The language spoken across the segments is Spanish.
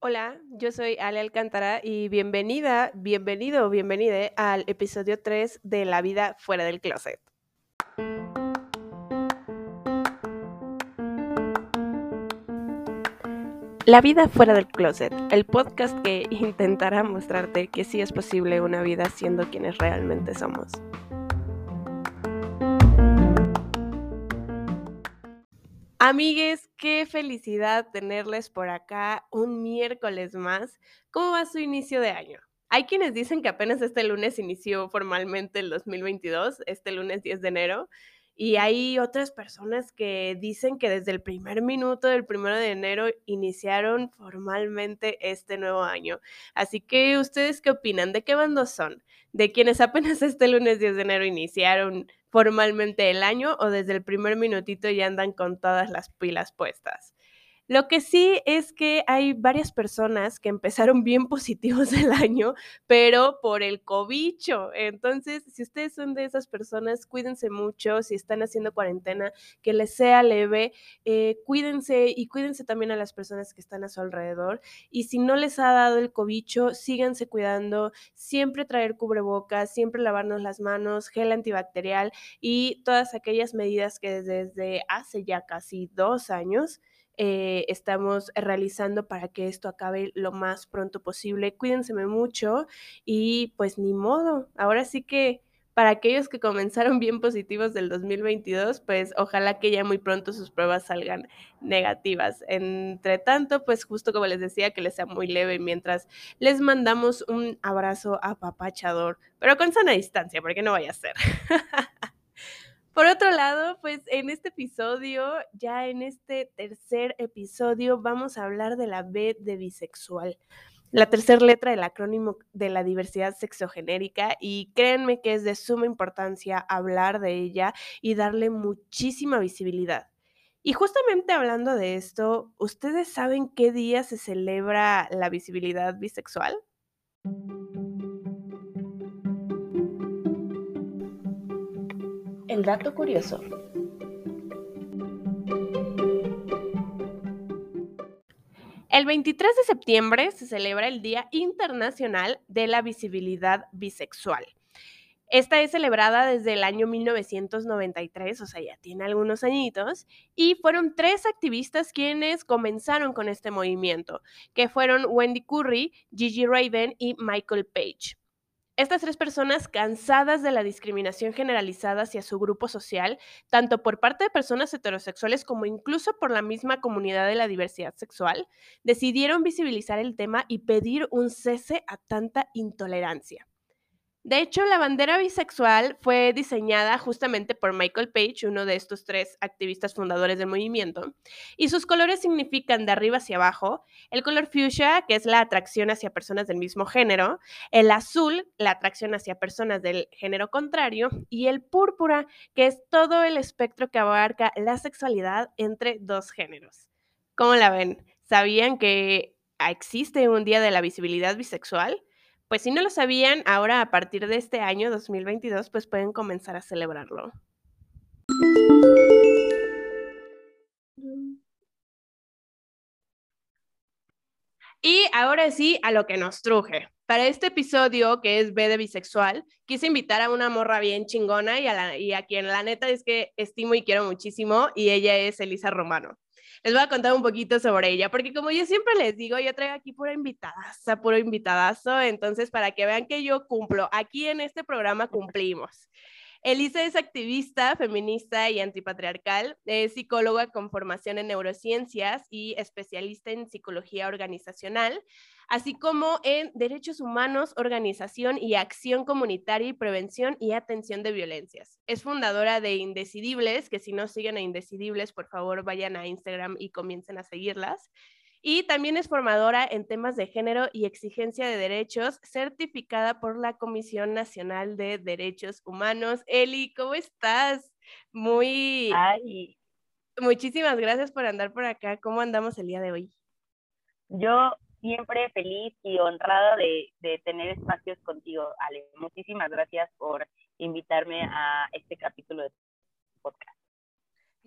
Hola, yo soy Ale Alcántara y bienvenida, bienvenido bienvenida al episodio 3 de La vida fuera del closet. La vida fuera del closet, el podcast que intentará mostrarte que sí es posible una vida siendo quienes realmente somos. Amigues, qué felicidad tenerles por acá un miércoles más. ¿Cómo va su inicio de año? Hay quienes dicen que apenas este lunes inició formalmente el 2022, este lunes 10 de enero, y hay otras personas que dicen que desde el primer minuto del primero de enero iniciaron formalmente este nuevo año. Así que, ¿ustedes qué opinan? ¿De qué bandos son? ¿De quienes apenas este lunes 10 de enero iniciaron formalmente el año o desde el primer minutito ya andan con todas las pilas puestas. Lo que sí es que hay varias personas que empezaron bien positivos el año, pero por el cobicho. Entonces, si ustedes son de esas personas, cuídense mucho. Si están haciendo cuarentena, que les sea leve, eh, cuídense y cuídense también a las personas que están a su alrededor. Y si no les ha dado el cobicho, síganse cuidando. Siempre traer cubrebocas, siempre lavarnos las manos, gel antibacterial y todas aquellas medidas que desde hace ya casi dos años eh, estamos realizando para que esto acabe lo más pronto posible. Cuídense mucho y pues ni modo. Ahora sí que para aquellos que comenzaron bien positivos del 2022, pues ojalá que ya muy pronto sus pruebas salgan negativas. Entre tanto, pues justo como les decía, que les sea muy leve mientras les mandamos un abrazo apapachador, pero con sana distancia, porque no vaya a ser. Por otro lado, pues en este episodio, ya en este tercer episodio, vamos a hablar de la B de bisexual, la tercera letra del acrónimo de la diversidad sexogenérica y créanme que es de suma importancia hablar de ella y darle muchísima visibilidad. Y justamente hablando de esto, ¿ustedes saben qué día se celebra la visibilidad bisexual? El dato curioso. El 23 de septiembre se celebra el Día Internacional de la Visibilidad Bisexual. Esta es celebrada desde el año 1993, o sea, ya tiene algunos añitos, y fueron tres activistas quienes comenzaron con este movimiento, que fueron Wendy Curry, Gigi Raven y Michael Page. Estas tres personas, cansadas de la discriminación generalizada hacia su grupo social, tanto por parte de personas heterosexuales como incluso por la misma comunidad de la diversidad sexual, decidieron visibilizar el tema y pedir un cese a tanta intolerancia. De hecho, la bandera bisexual fue diseñada justamente por Michael Page, uno de estos tres activistas fundadores del movimiento, y sus colores significan de arriba hacia abajo, el color fuchsia, que es la atracción hacia personas del mismo género, el azul, la atracción hacia personas del género contrario, y el púrpura, que es todo el espectro que abarca la sexualidad entre dos géneros. ¿Cómo la ven? ¿Sabían que existe un día de la visibilidad bisexual? Pues si no lo sabían, ahora a partir de este año 2022, pues pueden comenzar a celebrarlo. Y ahora sí, a lo que nos truje. Para este episodio, que es B de bisexual, quise invitar a una morra bien chingona y a, y a quien la neta es que estimo y quiero muchísimo, y ella es Elisa Romano les voy a contar un poquito sobre ella, porque como yo siempre les digo, yo traigo aquí pura invitadaza, puro invitadazo, entonces para que vean que yo cumplo, aquí en este programa cumplimos. Elisa es activista, feminista y antipatriarcal, es psicóloga con formación en neurociencias y especialista en psicología organizacional así como en derechos humanos, organización y acción comunitaria y prevención y atención de violencias. Es fundadora de Indecidibles, que si no siguen a Indecidibles, por favor vayan a Instagram y comiencen a seguirlas. Y también es formadora en temas de género y exigencia de derechos, certificada por la Comisión Nacional de Derechos Humanos. Eli, ¿cómo estás? Muy... Ay. Muchísimas gracias por andar por acá. ¿Cómo andamos el día de hoy? Yo siempre feliz y honrada de, tener espacios contigo, Ale. Muchísimas gracias por invitarme a este capítulo de podcast.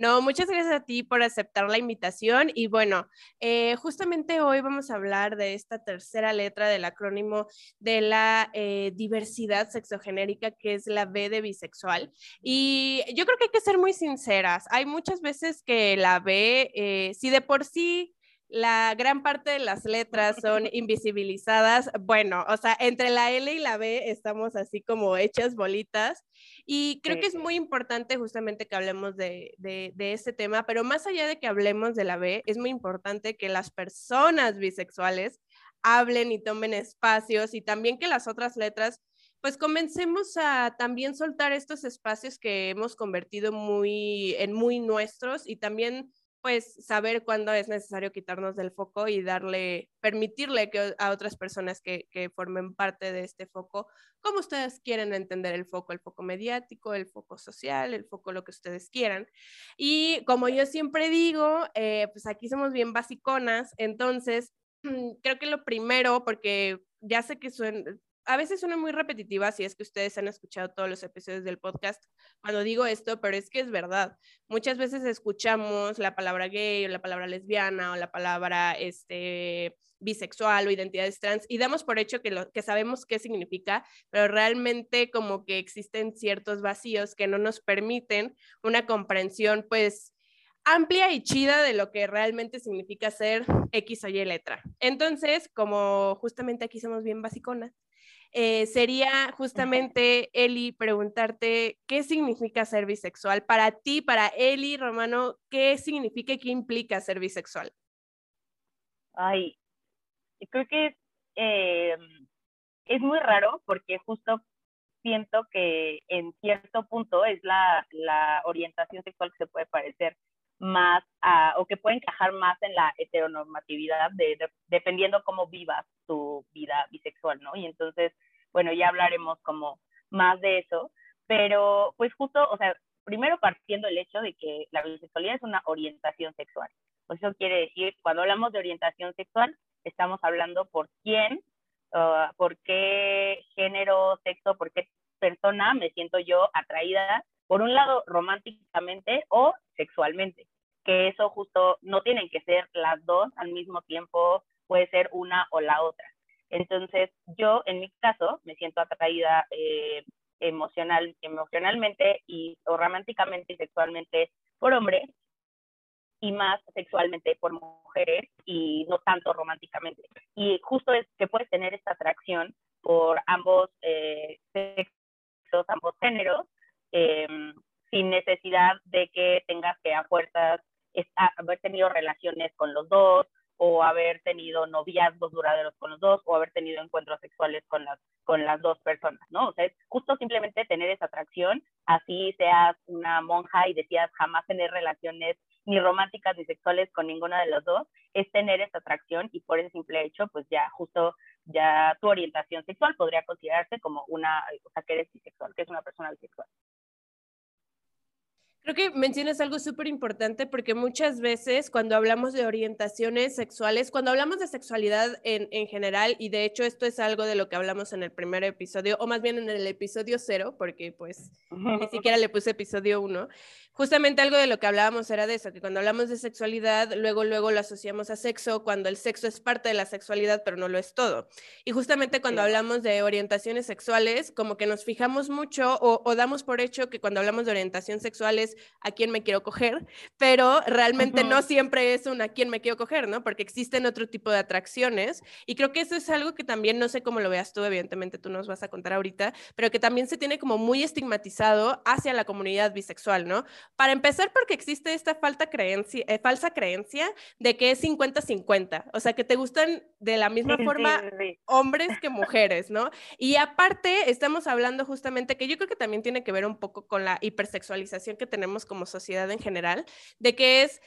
No, muchas gracias a ti por aceptar la invitación y bueno, eh, justamente hoy vamos a hablar de esta tercera letra del acrónimo de la eh, diversidad sexogenérica que es la B de bisexual. Y yo creo que hay que ser muy sinceras, hay muchas veces que la B, eh, si de por sí la gran parte de las letras son invisibilizadas. Bueno, o sea, entre la L y la B estamos así como hechas bolitas. Y creo que es muy importante justamente que hablemos de, de, de, este tema, pero más allá de que hablemos de la B, es muy importante que las personas bisexuales hablen y tomen espacios y también que las otras letras pues comencemos a también soltar estos espacios que hemos convertido muy en muy nuestros y también pues saber cuándo es necesario quitarnos del foco y darle, permitirle que a otras personas que, que, formen parte de este foco, como ustedes quieren entender el foco, el foco mediático, el foco social, el foco lo que ustedes quieran. Y como yo siempre digo, eh, pues aquí somos bien basiconas, entonces creo que lo primero, porque ya sé que suena, a veces suena muy repetitiva si es que ustedes han escuchado todos los episodios del podcast cuando digo esto, pero es que es verdad. Muchas veces escuchamos la palabra gay o la palabra lesbiana o la palabra este, bisexual o identidades trans y damos por hecho que, lo, que sabemos qué significa, pero realmente como que existen ciertos vacíos que no nos permiten una comprensión pues amplia y chida de lo que realmente significa ser X o Y letra. Entonces, como justamente aquí somos bien basiconas, eh, sería justamente, Eli, preguntarte qué significa ser bisexual. Para ti, para Eli, Romano, ¿qué significa y qué implica ser bisexual? Ay, creo que eh, es muy raro porque justo siento que en cierto punto es la, la orientación sexual que se puede parecer más a, o que puede encajar más en la heteronormatividad de, dependiendo cómo vivas tu vida bisexual, ¿no? Y entonces, bueno, ya hablaremos como más de eso, pero pues justo, o sea, primero partiendo el hecho de que la bisexualidad es una orientación sexual. Pues eso quiere decir, cuando hablamos de orientación sexual, estamos hablando por quién, uh, por qué género, sexo, por qué persona me siento yo atraída por un lado románticamente o sexualmente, que eso justo no tienen que ser las dos al mismo tiempo, puede ser una o la otra. Entonces, yo en mi caso me siento atraída eh, emocional, emocionalmente y, o románticamente y sexualmente por hombres y más sexualmente por mujeres y no tanto románticamente. Y justo es que puedes tener esta atracción por ambos eh, sexos, ambos géneros, Em, sin necesidad de que tengas que a fuerzas haber tenido relaciones con los dos o haber tenido noviazgos duraderos con los dos o haber tenido encuentros sexuales con las, con las dos personas, ¿no? O sea, es justo simplemente tener esa atracción, así seas una monja y decías jamás tener relaciones ni románticas ni sexuales con ninguna de las dos, es tener esa atracción y por ese simple hecho, pues ya justo ya tu orientación sexual podría considerarse como una, o sea, que eres bisexual, que es una persona bisexual. Creo que mencionas algo súper importante porque muchas veces cuando hablamos de orientaciones sexuales, cuando hablamos de sexualidad en, en, general, y de hecho esto es algo de lo que hablamos en el primer episodio, o más bien en el episodio cero, porque pues ni siquiera le puse episodio uno, justamente algo de lo que hablábamos era de eso, que cuando hablamos de sexualidad, luego, luego lo asociamos a sexo, cuando el sexo es parte de la sexualidad, pero no lo es todo. Y justamente cuando hablamos de orientaciones sexuales, como que nos fijamos mucho o, o, damos por hecho que cuando hablamos de orientación sexual es a quién me quiero coger, pero realmente uh -huh. no siempre es un a quién me quiero coger, ¿no? Porque existen otro tipo de atracciones. Y creo que eso es algo que también, no sé cómo lo veas tú, evidentemente tú nos vas a contar ahorita, pero que también se tiene como muy estigmatizado hacia la comunidad bisexual, ¿no? Para empezar, porque existe esta falta creencia, eh, falsa creencia de que es 50-50, o sea, que te gustan de la misma Sí, forma sí, sí. hombres que mujeres, ¿no? Y aparte, estamos hablando justamente que yo creo que también tiene que ver un poco con la hipersexualización que tenemos como sociedad en general, de que es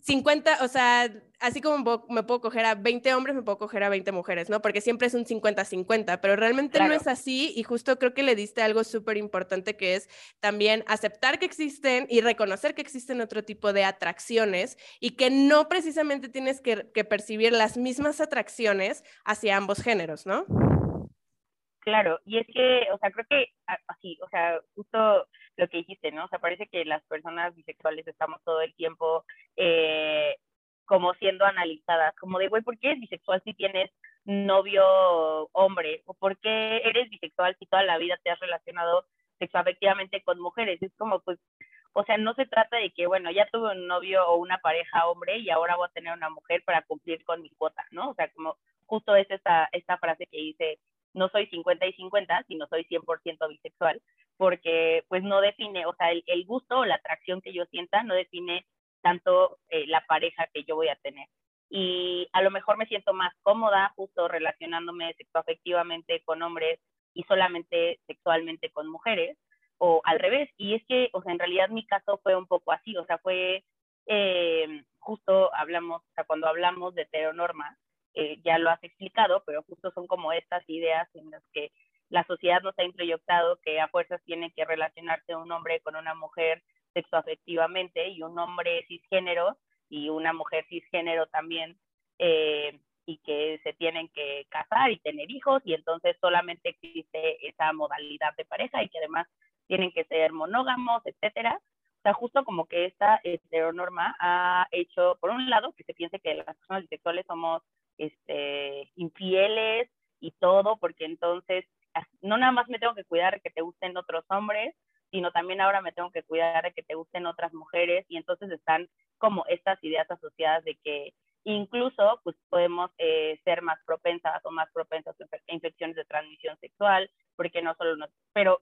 50, o sea, así como me puedo coger a 20 hombres, me puedo coger a 20 mujeres, ¿no? Porque siempre es un 50-50, pero realmente Claro. no es así y justo creo que le diste algo súper importante que es también aceptar que existen y reconocer que existen otro tipo de atracciones y que no precisamente tienes que, que percibir las mismas atracciones hacia ambos géneros, ¿no? Claro, y es que, o sea, creo que así, o sea, justo lo que dijiste, ¿no? O sea, parece que las personas bisexuales estamos todo el tiempo eh, como siendo analizadas, como de, güey, ¿por qué eres bisexual si tienes novio hombre? ¿O por qué eres bisexual si toda la vida te has relacionado sexoafectivamente con mujeres? Es como, pues, o sea, no se trata de que, bueno, ya tuve un novio o una pareja hombre y ahora voy a tener una mujer para cumplir con mi cuota, ¿no? O sea, como justo es esta, esta frase que dice, no soy 50 y 50, sino soy 100% bisexual, porque pues no define, o sea, el, el, gusto o la atracción que yo sienta no define tanto eh, la pareja que yo voy a tener. Y a lo mejor me siento más cómoda justo relacionándome sexoafectivamente con hombres y solamente sexualmente con mujeres, o al revés. Y es que, o sea, en realidad mi caso fue un poco así, o sea, fue eh, justo hablamos, o sea, cuando hablamos de heteronorma, eh, ya lo has explicado, pero justo son como estas ideas en las que la sociedad nos ha introyectado que a fuerzas tiene que relacionarse un hombre con una mujer sexoafectivamente y un hombre cisgénero y una mujer cisgénero también eh, y que se tienen que casar y tener hijos y entonces solamente existe esa modalidad de pareja y que además tienen que ser monógamos, etcétera. O sea, justo como que esta heteronorma ha hecho, por un lado, que se piense que las personas bisexuales somos este, infieles y todo, porque entonces no nada más me tengo que cuidar de que te gusten otros hombres, sino también ahora me tengo que cuidar de que te gusten otras mujeres y entonces están como estas ideas asociadas de que incluso pues podemos eh, ser más propensas o más propensas a infecciones de transmisión sexual, porque no solo nos, pero,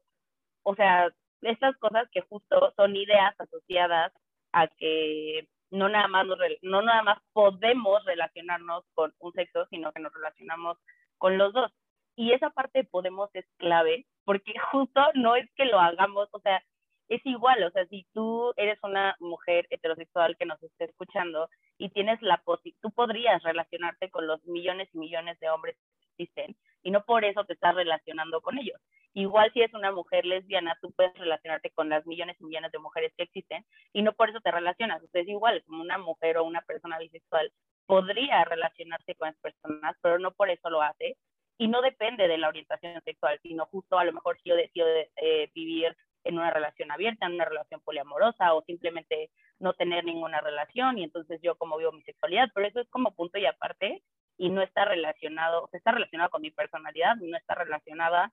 o sea, estas cosas que justo son ideas asociadas a que no nada más no nada más podemos relacionarnos con un sexo, sino que nos relacionamos con los dos. Y esa parte de podemos es clave, porque justo no es que lo hagamos, o sea, es igual, o sea, si tú eres una mujer heterosexual que nos esté escuchando y tienes la posibilidad, tú podrías relacionarte con los millones y millones de hombres que existen y no por eso te estás relacionando con ellos. Igual si es una mujer lesbiana, tú puedes relacionarte con las millones y millones de mujeres que existen y no por eso te relacionas. O sea, es igual, como una mujer o una persona bisexual podría relacionarse con las personas, pero no por eso lo hace y no depende de la orientación sexual, sino justo a lo mejor si yo decido eh, vivir en una relación abierta, en una relación poliamorosa o simplemente no tener ninguna relación y entonces yo como vivo mi sexualidad, pero eso es como punto y aparte y no está relacionado, o sea, está relacionado con mi personalidad, no está relacionada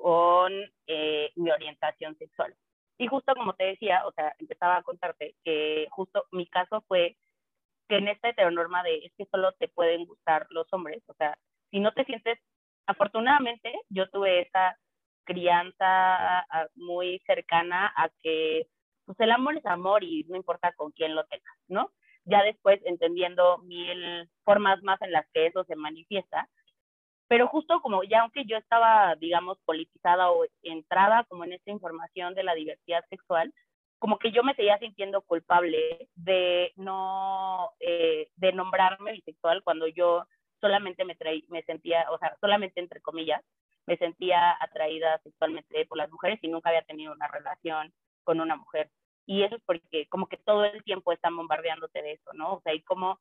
con eh, mi orientación sexual. Y justo como te decía, o sea, empezaba a contarte que justo mi caso fue que en esta heteronorma de es que solo te pueden gustar los hombres, o sea, si no te sientes afortunadamente yo tuve esa crianza muy cercana a que pues el amor es amor y no importa con quién lo tengas, ¿no? Ya después entendiendo mil formas más en las que eso se manifiesta, pero justo como ya aunque yo estaba, digamos, politizada o entrada como en esta información de la diversidad sexual, como que yo me seguía sintiendo culpable de no, eh, de nombrarme bisexual cuando yo solamente me, me sentía, o sea, solamente entre comillas, me sentía atraída sexualmente por las mujeres y nunca había tenido una relación con una mujer. Y eso es porque como que todo el tiempo están bombardeándote de eso, ¿no? O sea, y como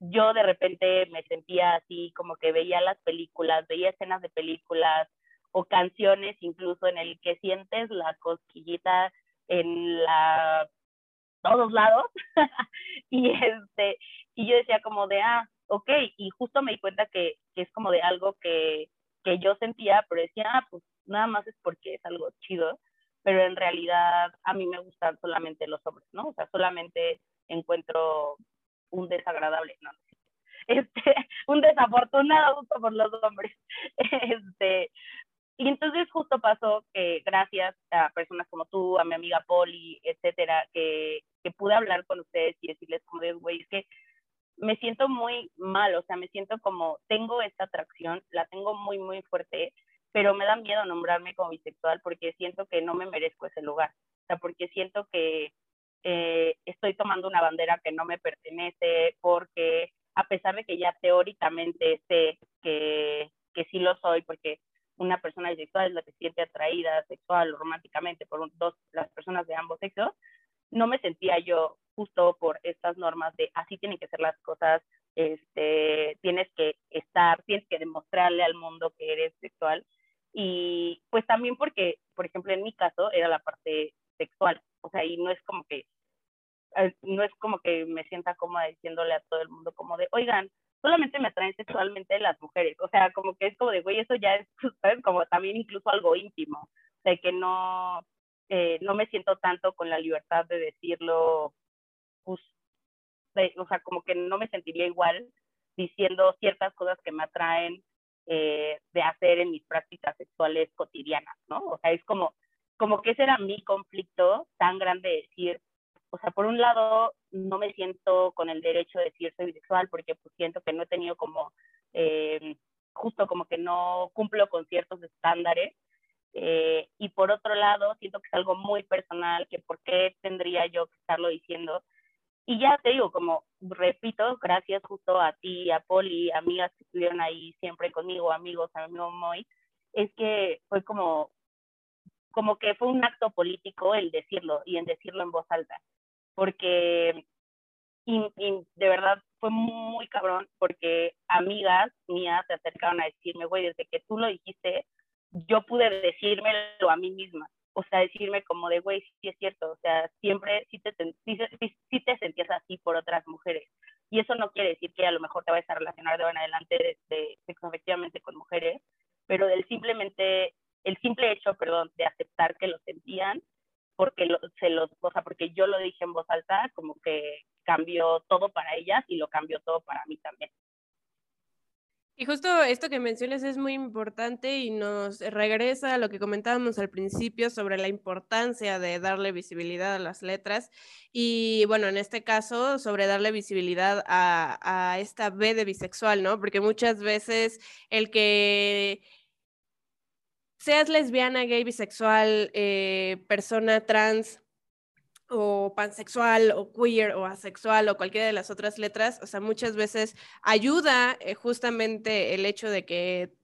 yo de repente me sentía así, como que veía las películas, veía escenas de películas o canciones incluso en el que sientes la cosquillita en la todos lados y este y yo decía como de ah ok, y justo me di cuenta que, que es como de algo que, que yo sentía, pero decía, ah, pues nada más es porque es algo chido, pero en realidad a mí me gustan solamente los hombres, ¿no? O sea, solamente encuentro un desagradable, no, este, un desafortunado gusto por los hombres. Este, y entonces justo pasó que gracias a personas como tú, a mi amiga Polly, etcétera, que, que pude hablar con ustedes y decirles como de, güey, es que me siento muy mal, o sea, me siento como, tengo esta atracción, la tengo muy, muy fuerte, pero me da miedo nombrarme como bisexual porque siento que no me merezco ese lugar, o sea, porque siento que eh, estoy tomando una bandera que no me pertenece, porque a pesar de que ya teóricamente sé que, que sí lo soy, porque una persona bisexual es la que siente atraída sexual o románticamente por dos, las personas de ambos sexos, no me sentía yo justo por estas normas de así tienen que ser las cosas, este, tienes que estar, tienes que demostrarle al mundo que eres sexual. Y pues también porque, por ejemplo, en mi caso era la parte sexual. O sea, y no es como que, no es como que me sienta cómoda diciéndole a todo el mundo como de, oigan, solamente me atraen sexualmente las mujeres. O sea, como que es como de, güey, eso ya es. Como también incluso algo íntimo, de que no, eh, no me siento tanto con la libertad de decirlo, pues, o sea, como que no me sentiría igual diciendo ciertas cosas que me atraen eh, de hacer en mis prácticas sexuales cotidianas, ¿no? O sea, es como, como que ese era mi conflicto tan grande de decir, o sea, por un lado, no me siento con el derecho de decir soy bisexual porque pues siento que no he tenido como, eh, justo como que no cumplo con ciertos estándares. Eh, y por otro lado, siento que es algo muy personal, que por qué tendría yo que estarlo diciendo. Y ya te digo, como repito, gracias justo a ti, a Poli, amigas que estuvieron ahí siempre conmigo, amigos, a mi amigo Moy, es que fue como, como que fue un acto político el decirlo y en decirlo en voz alta porque y, de verdad fue muy cabrón porque amigas mías se acercaron a decirme, güey, desde que tú lo dijiste, yo pude decírmelo a mí misma. O sea, decirme como de, güey, sí es cierto, o sea, siempre sí te, sí, te sentías así por otras mujeres. Y eso no quiere decir que a lo mejor te vayas a relacionar de ahora en adelante de, de, efectivamente con mujeres, pero del simplemente, el simple hecho, perdón, de aceptar que lo sentían, porque se los, o sea, porque yo lo dije en voz alta, como que cambió todo para ellas y lo cambió todo para mí también. Y justo esto que mencionas es muy importante y nos regresa a lo que comentábamos al principio sobre la importancia de darle visibilidad a las letras y bueno, en este caso sobre darle visibilidad a, a esta B de bisexual, ¿no? Porque muchas veces el que seas lesbiana, gay, bisexual, eh, persona trans o pansexual o queer o asexual o cualquiera de las otras letras, o sea, muchas veces ayuda eh, justamente el hecho de que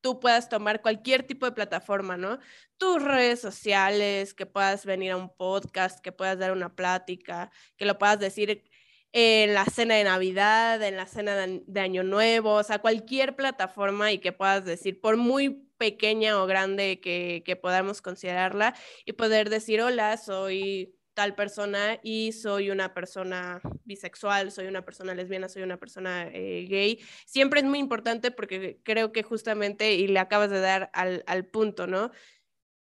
tú puedas tomar cualquier tipo de plataforma, ¿no? Tus redes sociales, que puedas venir a un podcast, que puedas dar una plática, que lo puedas decir en la cena de Navidad, en la cena de, Año Nuevo, o sea, cualquier plataforma y que puedas decir, por muy pequeña o grande que, que podamos considerarla, y poder decir, hola, soy tal persona y soy una persona bisexual, soy una persona lesbiana, soy una persona eh, gay. Siempre es muy importante porque creo que justamente, y le acabas de dar al, al punto, ¿no?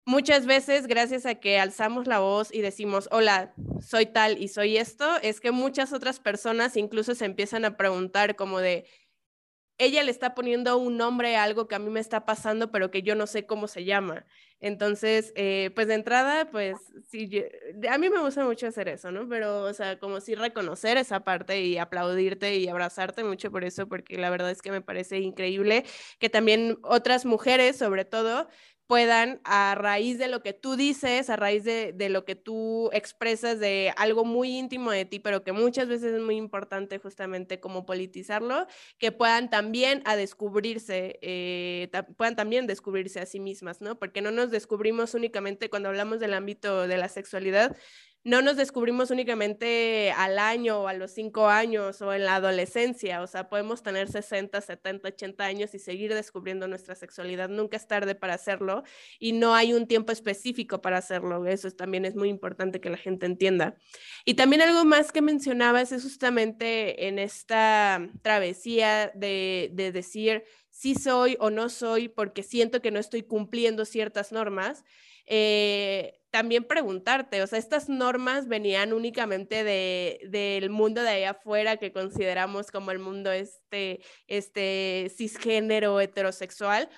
Muchas veces, gracias a que alzamos la voz y decimos, hola, soy tal y soy esto, es que muchas otras personas incluso se empiezan a preguntar como de, ella le está poniendo un nombre a algo que a mí me está pasando, pero que yo no sé cómo se llama. Entonces, eh, pues de entrada, pues sí, a mí me gusta mucho hacer eso, ¿no? Pero, o sea, como sí reconocer esa parte y aplaudirte y abrazarte mucho por eso, porque la verdad es que me parece increíble que también otras mujeres, sobre todo, puedan, a raíz de lo que tú dices, a raíz de, lo que tú expresas de algo muy íntimo de ti, pero que muchas veces es muy importante justamente como politizarlo, que puedan también a descubrirse, eh, puedan también descubrirse a sí mismas, ¿no? Porque no nos descubrimos únicamente cuando hablamos del ámbito de la sexualidad, no nos descubrimos únicamente al año o a los cinco años o en la adolescencia, o sea, podemos tener 60, 70, 80 años y seguir descubriendo nuestra sexualidad, nunca es tarde para hacerlo y no hay un tiempo específico para hacerlo, eso también es muy importante que la gente entienda. Y también algo más que mencionabas es justamente en esta travesía de, de decir si soy o no soy porque siento que no estoy cumpliendo ciertas normas. Eh, también preguntarte, o sea, estas normas venían únicamente de, del mundo de allá afuera que consideramos como el mundo este, este cisgénero heterosexual,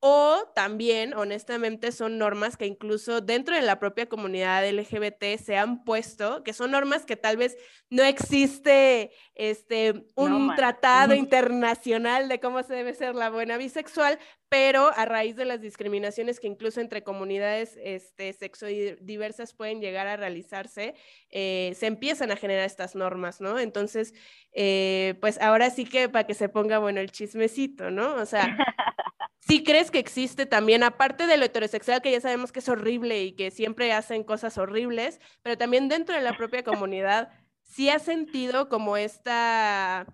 o también, honestamente, son normas que incluso dentro de la propia comunidad LGBT se han puesto, que son normas que tal vez no existe este, un tratado internacional de cómo se debe ser la buena bisexual, pero a raíz de las discriminaciones que incluso entre comunidades este, sexodiversas pueden llegar a realizarse, eh, se empiezan a generar estas normas, ¿no? Entonces, eh, pues ahora sí que para que se ponga bueno el chismecito, ¿no? O sea, ¿Sí crees que existe también, aparte de lo heterosexual, que ya sabemos que es horrible y que siempre hacen cosas horribles, pero también dentro de la propia comunidad, sí has sentido como esta,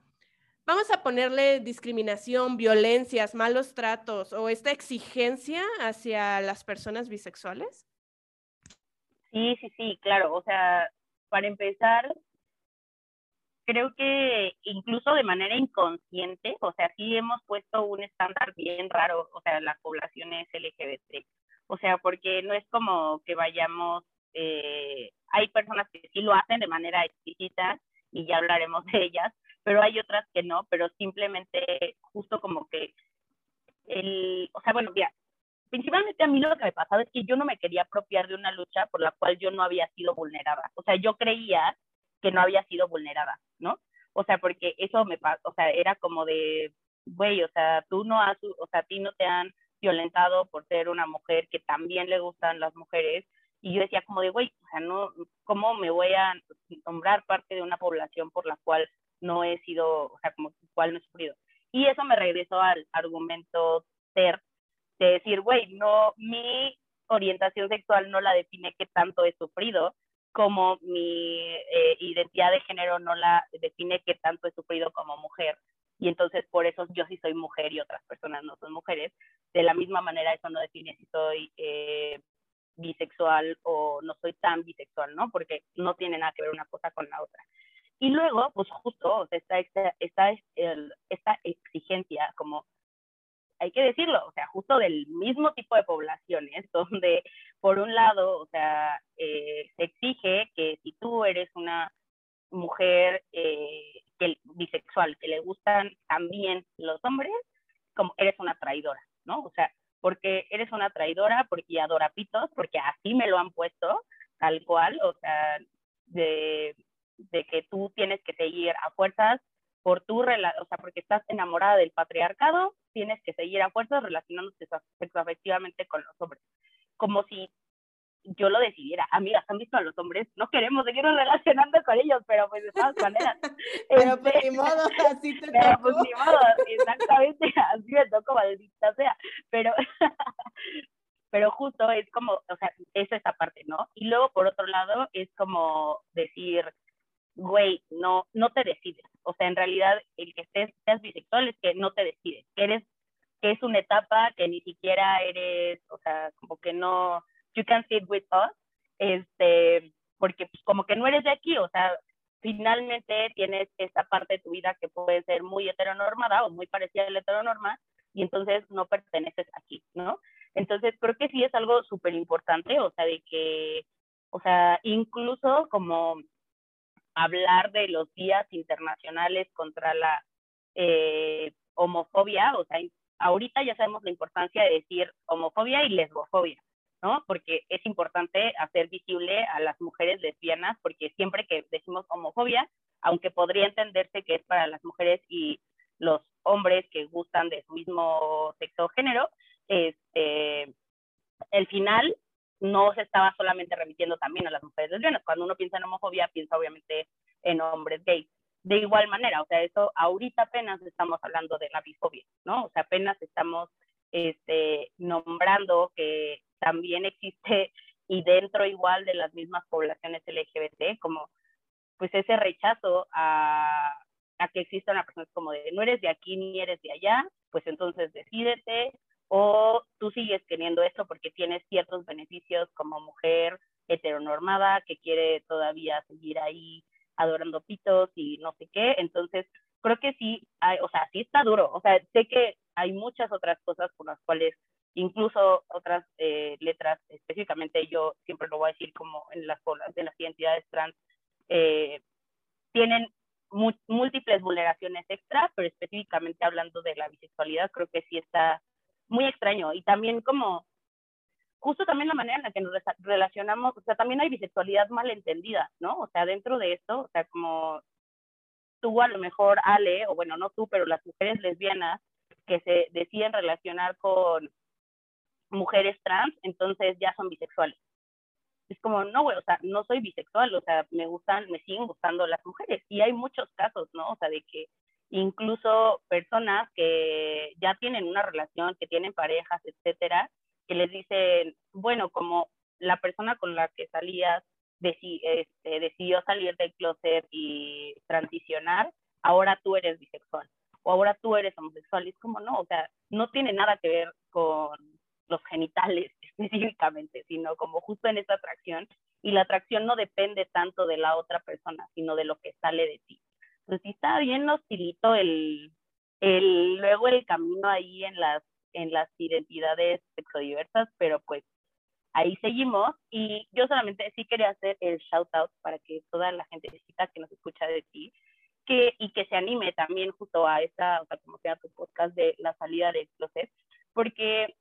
vamos a ponerle discriminación, violencias, malos tratos o esta exigencia hacia las personas bisexuales? Sí, sí, sí, claro. O sea, para empezar, creo que incluso de manera inconsciente, o sea, sí hemos puesto un estándar bien raro, o sea, la población es LGBT. O sea, porque no es como que vayamos, eh, hay personas que sí lo hacen de manera explícita y ya hablaremos de ellas, pero hay otras que no, pero simplemente justo como que el, o sea, bueno, mira, principalmente a mí lo que me pasaba es que yo no me quería apropiar de una lucha por la cual yo no había sido vulnerada. O sea, yo creía que no había sido vulnerada, ¿no? O sea, porque eso me pasó, o sea, era como de, güey, o sea, tú no has, o sea, a ti no te han violentado por ser una mujer que también le gustan las mujeres. Y yo decía como de, güey, o sea, no, ¿cómo me voy a nombrar parte de una población por la cual no he sido, o sea, como cual no he sufrido? Y eso me regresó al argumento ser, de decir, güey, no, mi orientación sexual no la define qué tanto he sufrido, como mi eh, identidad de género no la define qué tanto he sufrido como mujer. Y entonces por eso yo sí soy mujer y otras personas no son mujeres. De la misma manera eso no define si soy eh, bisexual o no soy tan bisexual, ¿no? Porque no tiene nada que ver una cosa con la otra. Y luego, pues justo, o sea, esta, esta, esta exigencia como hay que decirlo, o sea, justo del mismo tipo de poblaciones, donde por un lado, o sea, eh, se exige que si tú eres una mujer eh, que, bisexual, que le gustan también los hombres, como eres una traidora, ¿no? O sea, porque eres una traidora, porque adora pitos, porque así me lo han puesto, tal cual, o sea, de, de que tú tienes que seguir a fuerzas por tu o sea, porque estás enamorada del patriarcado, tienes que seguir a fuerzas relacionándote sexoafectivamente con los hombres. Como si yo lo decidiera. Amigas, ¿han visto a los hombres? No queremos seguirnos relacionando con ellos, pero pues de todas maneras. pero pues ni este, modo, así te Pero pues ni modo, exactamente, así me tocó, maldita sea. Pero, pero justo es como, o sea, es esa parte, ¿no? Y luego, por otro lado, es como decir, güey, no, no te decides. O sea, en realidad el que estés, seas bisexual es que no te decides, que eres, que es una etapa que ni siquiera eres, o sea, como que no, you can sit with us, este, porque pues, como que no eres de aquí, o sea, finalmente tienes esta parte de tu vida que puede ser muy heteronormada o muy parecida a la heteronorma, y entonces no perteneces aquí, ¿no? Entonces creo que sí es algo súper importante, o sea, de que, o sea, incluso como hablar de los días internacionales contra la eh, homofobia, o sea, ahorita ya sabemos la importancia de decir homofobia y lesbofobia, ¿no? Porque es importante hacer visible a las mujeres lesbianas, porque siempre que decimos homofobia, aunque podría entenderse que es para las mujeres y los hombres que gustan de su mismo sexo o género, este, el final no se estaba solamente remitiendo también a las mujeres lesbianas. Cuando uno piensa en homofobia, piensa obviamente en hombres gays. De igual manera, o sea, eso ahorita apenas estamos hablando de la bifobia, ¿no? O sea, apenas estamos este, nombrando que también existe y dentro igual de las mismas poblaciones LGBT, como pues ese rechazo a, a que existan personas como de no eres de aquí ni eres de allá, pues entonces decídete, o tú sigues queriendo esto porque tienes ciertos beneficios como mujer heteronormada que quiere todavía seguir ahí adorando pitos y no sé qué. Entonces, creo que sí, hay, o sea, sí está duro. O sea, sé que hay muchas otras cosas por las cuales, incluso otras eh, letras, específicamente yo siempre lo voy a decir como en las, de las identidades trans, eh, tienen múltiples vulneraciones extra, pero específicamente hablando de la bisexualidad, creo que sí está muy extraño. Y también como, justo también la manera en la que nos relacionamos, o sea, también hay bisexualidad malentendida, ¿no? O sea, dentro de esto, o sea, como tú a lo mejor, Ale, o bueno, no tú, pero las mujeres lesbianas que se deciden relacionar con mujeres trans, entonces ya son bisexuales. Es como, no, güey, o sea, no soy bisexual, o sea, me gustan, me siguen gustando las mujeres. Y hay muchos casos, ¿no? O sea, de que incluso personas que ya tienen una relación, que tienen parejas, etcétera, que les dicen, bueno, como la persona con la que salías este, decidió salir del closet y transicionar, ahora tú eres bisexual o ahora tú eres homosexual. Y es como, no, o sea, no tiene nada que ver con los genitales específicamente, sino como justo en esta atracción y la atracción no depende tanto de la otra persona, sino de lo que sale de ti. Entonces sí está bien hostilito el, el, luego el camino ahí en las, en las identidades sexodiversas, pero pues ahí seguimos. Y yo solamente sí quería hacer el shout out para que toda la gente que nos escucha de ti que, y que se anime también justo a esta, o sea, como sea tu podcast de la salida de closet, porque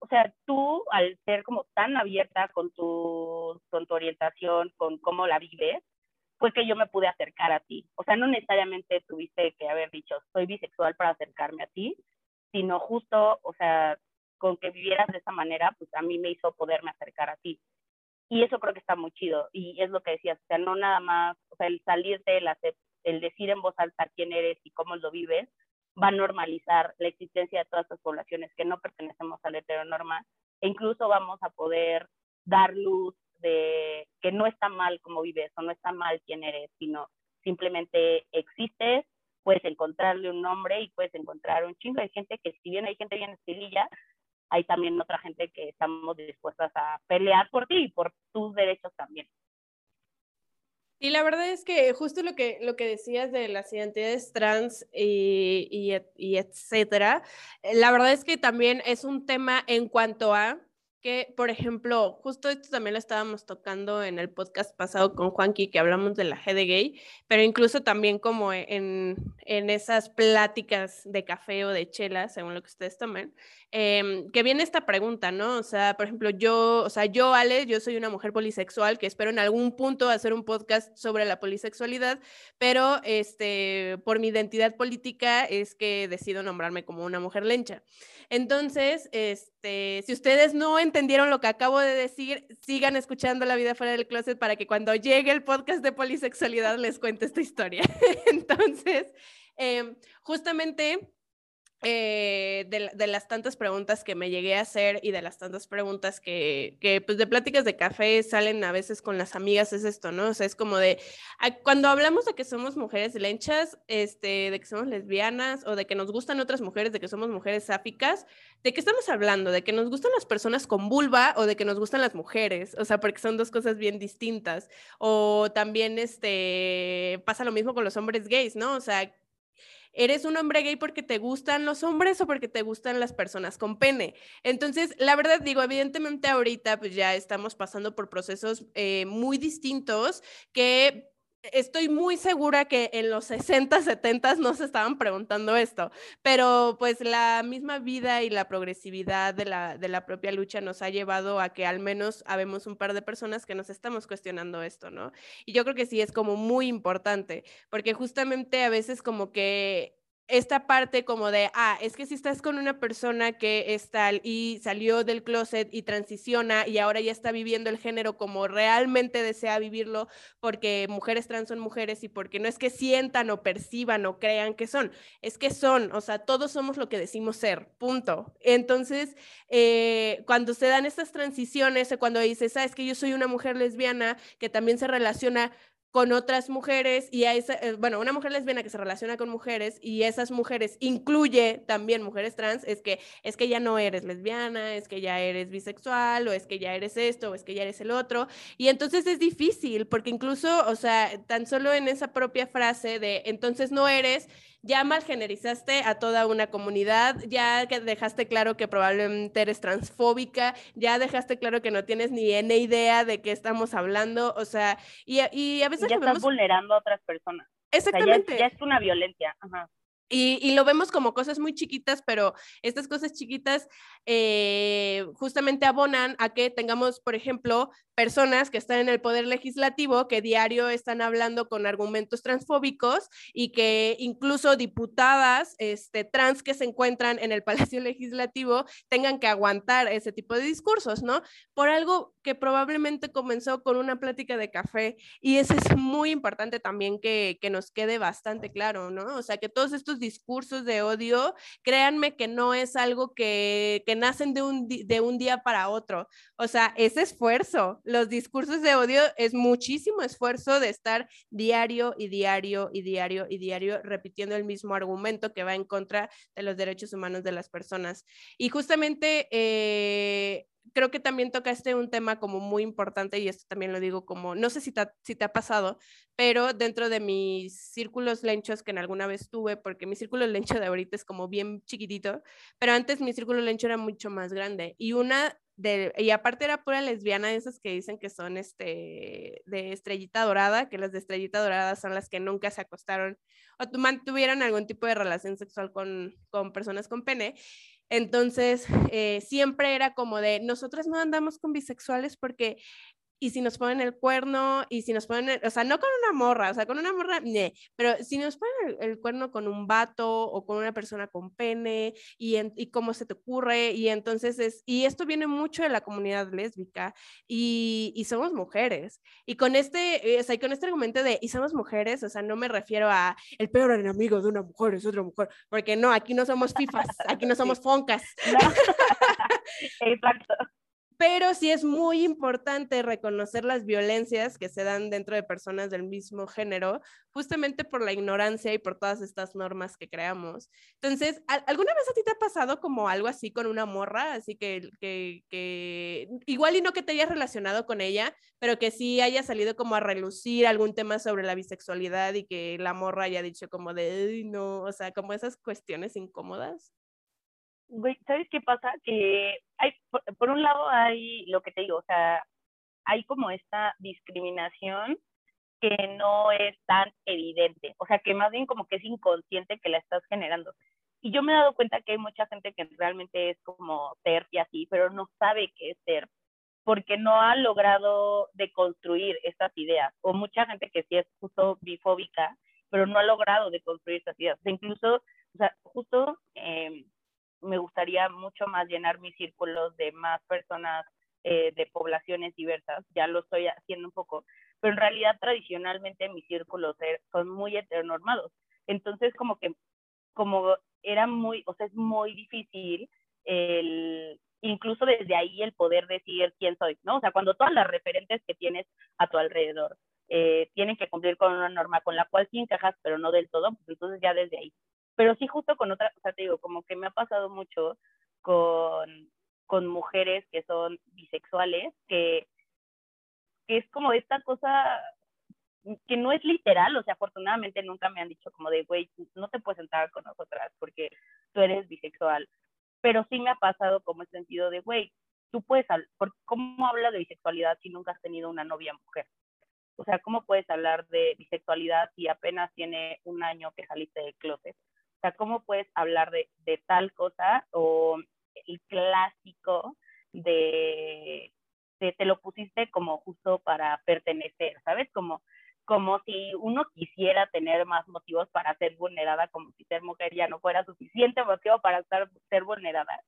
o sea, tú al ser como tan abierta con tu, con tu orientación, con cómo la vives, pues que yo me pude acercar a ti. O sea, no necesariamente tuviste que haber dicho, soy bisexual para acercarme a ti, sino justo, o sea, con que vivieras de esa manera, pues a mí me hizo poderme acercar a ti. Y eso creo que está muy chido. Y es lo que decías, o sea, no nada más, o sea, el salirte, el, el decir en voz alta quién eres y cómo lo vives, va a normalizar la existencia de todas estas poblaciones que no pertenecemos a la heteronorma e incluso vamos a poder dar luz de que no está mal como vives o no está mal quién eres, sino simplemente existes, puedes encontrarle un nombre y puedes encontrar un chingo de gente que si bien hay gente bien estililla, hay también otra gente que estamos dispuestas a pelear por ti y por tus derechos también. Y la verdad es que justo lo que, lo que decías de las identidades trans y, y, y etcétera, eh, la verdad es que también es un tema en cuanto a que, por ejemplo, justo esto también lo estábamos tocando en el podcast pasado con Juanqui, que hablamos de la G de gay, pero incluso también como en, en esas pláticas de café o de chela, según lo que ustedes tomen, em, que viene esta pregunta, ¿no? O sea, por ejemplo, yo, o sea, yo, Ale, yo soy una mujer polisexual que espero en algún punto hacer un podcast sobre la polisexualidad, pero este, por mi identidad política es que decido nombrarme como una mujer lencha. Entonces, este, si ustedes no entendieron lo que acabo de decir, sigan escuchando La vida fuera del closet para que cuando llegue el podcast de polisexualidad les cuente esta historia. Entonces, em, justamente eh, de, las tantas preguntas que me llegué a hacer y de las tantas preguntas que, que, pues de pláticas de café salen a veces con las amigas es esto, ¿no? O sea, es como de, cuando hablamos de que somos mujeres lenchas, este, de que somos lesbianas o de que nos gustan otras mujeres, de que somos mujeres sáficas, ¿de qué estamos hablando? ¿De que nos gustan las personas con vulva o de que nos gustan las mujeres? O sea, porque son dos cosas bien distintas. O también, este, pasa lo mismo con los hombres gays, ¿no? O sea, ¿Eres un hombre gay porque te gustan los hombres o porque te gustan las personas con pene? Entonces, la verdad digo, evidentemente ahorita pues ya estamos pasando por procesos eh, muy distintos que estoy muy segura que en los 60, 70 no se estaban preguntando esto, pero pues la misma vida y la progresividad de la, de la propia lucha nos ha llevado a que al menos habemos un par de personas que nos estamos cuestionando esto, ¿no? Y yo creo que sí es como muy importante, porque justamente a veces como que esta parte como de, ah, es que si estás con una persona que está y salió del closet y transiciona y ahora ya está viviendo el género como realmente desea vivirlo, porque mujeres trans son mujeres y porque no es que sientan o perciban o crean que son, es que son, o sea, todos somos lo que decimos ser, punto. Entonces, eh, cuando se dan estas transiciones, cuando dices, ah, es que yo soy una mujer lesbiana que también se relaciona con otras mujeres y a esa, eh, bueno, una mujer lesbiana que se relaciona con mujeres y esas mujeres incluye también mujeres trans, es que es que ya no eres lesbiana, es que ya eres bisexual o es que ya eres esto o es que ya eres el otro. Y entonces es difícil porque incluso, o sea, tan solo en esa propia frase de entonces no eres ya malgenerizaste a toda una comunidad, ya que dejaste claro que probablemente eres transfóbica, ya dejaste claro que no tienes ni N idea de qué estamos hablando, o sea, y, y a veces... Ya estás vulnerando a otras personas. Exactamente. ya, es una violencia. Ajá. Y, lo vemos como cosas muy chiquitas, pero estas cosas chiquitas eh, justamente abonan a que tengamos, por ejemplo, personas que están en el poder legislativo que diario están hablando con argumentos transfóbicos y que incluso diputadas este, trans que se encuentran en el Palacio Legislativo tengan que aguantar ese tipo de discursos, ¿no? Por algo que probablemente comenzó con una plática de café y eso es muy importante también que, que nos quede bastante claro, ¿no? O sea, que todos discursos de odio, créanme que no es algo que, que nacen de un, de un día para otro. O sea, es esfuerzo. Los discursos de odio es muchísimo esfuerzo de estar diario y diario y diario y diario repitiendo el mismo argumento que va en contra de los derechos humanos de las personas. Y justamente... Eh, creo que también toca este un tema como muy importante y esto también lo digo como, no sé si te, si te ha pasado, pero dentro de mis círculos lenchos que en alguna vez tuve, porque mi círculo lencho de ahorita es como bien chiquitito, pero antes mi círculo lencho era mucho más grande y una de, y aparte era pura lesbiana, esas que dicen que son este, de estrellita dorada, que las de estrellita dorada son las que nunca se acostaron o mantuvieron algún tipo de relación sexual con, con personas con pene. Entonces, eh, siempre era como de, nosotros no andamos con bisexuales porque y si nos ponen el cuerno, y si nos ponen, o sea, no con una morra, o sea, con una morra, pero si nos ponen el, cuerno con un vato o con una persona con pene, y, y cómo se te ocurre, y entonces es, y esto viene mucho de la comunidad lésbica, y, y somos mujeres, y con este, eh, o sea, y con este argumento de, y somos mujeres, o sea, no me refiero a el peor enemigo de una mujer es otra mujer, porque no, aquí no somos fifas, aquí no somos foncas. Exacto pero sí es muy importante reconocer las violencias que se dan dentro de personas del mismo género, justamente por la ignorancia y por todas estas normas que creamos. Entonces, ¿alguna vez a ti te ha pasado como algo así con una morra? Así que, que, igual y no que te hayas relacionado con ella, pero que sí haya salido como a relucir algún tema sobre la bisexualidad y que la morra haya dicho como de, no, o sea, como esas cuestiones incómodas güey, ¿sabes qué pasa? Que hay, por, un lado hay lo que te digo, o sea, hay como esta discriminación que no es tan evidente, o sea, que más bien como que es inconsciente que la estás generando. Y yo me he dado cuenta que hay mucha gente que realmente es como TERF y así, pero no sabe qué es TERF, porque no ha logrado deconstruir estas ideas, o mucha gente que sí es justo bifóbica, pero no ha logrado deconstruir estas ideas. O incluso, o sea, justo eh, me gustaría mucho más llenar mis círculos de más personas eh, de poblaciones diversas, ya lo estoy haciendo un poco, pero en realidad tradicionalmente mis círculos er, son muy heteronormados. Entonces, como que, como era muy, o sea, es muy difícil el, incluso desde ahí el poder decir quién soy, ¿no? O sea, cuando todas las referentes que tienes a tu alrededor eh, tienen que cumplir con una norma con la cual sí encajas, pero no del todo, pues entonces ya desde ahí pero sí justo con otra, o sea, te digo, como que me ha pasado mucho con, con mujeres que son bisexuales, que, que es como esta cosa que no es literal, o sea, afortunadamente nunca me han dicho como de, güey, no te puedes entrar con nosotras porque tú eres bisexual, pero sí me ha pasado como el sentido de, güey, tú puedes, ¿cómo hablas de bisexualidad si nunca has tenido una novia mujer? O sea, ¿cómo puedes hablar de bisexualidad si apenas tiene un año que saliste del closet? O sea, ¿cómo puedes hablar de, de tal cosa o el clásico de, de, te lo pusiste como justo para pertenecer, ¿sabes? Como, como si uno quisiera tener más motivos para ser vulnerada, como si ser mujer ya no fuera suficiente motivo para estar, ser vulnerada.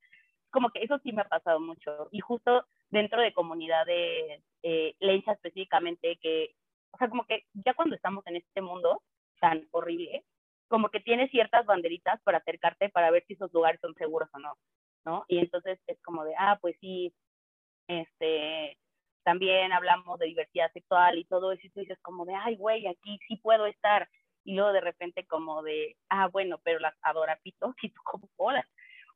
Como que eso sí me ha pasado mucho. Y justo dentro de comunidades eh, específicamente, que, o sea, como que ya cuando estamos en este mundo tan horrible, como que tienes ciertas banderitas para acercarte para ver si esos lugares son seguros o no, ¿no? Y entonces es como de, ah, pues sí, este, también hablamos de diversidad sexual y todo eso, y tú dices como de, ay, güey, aquí sí puedo estar. Y luego de repente como de, ah, bueno, pero las adorapitos y tú como, hola,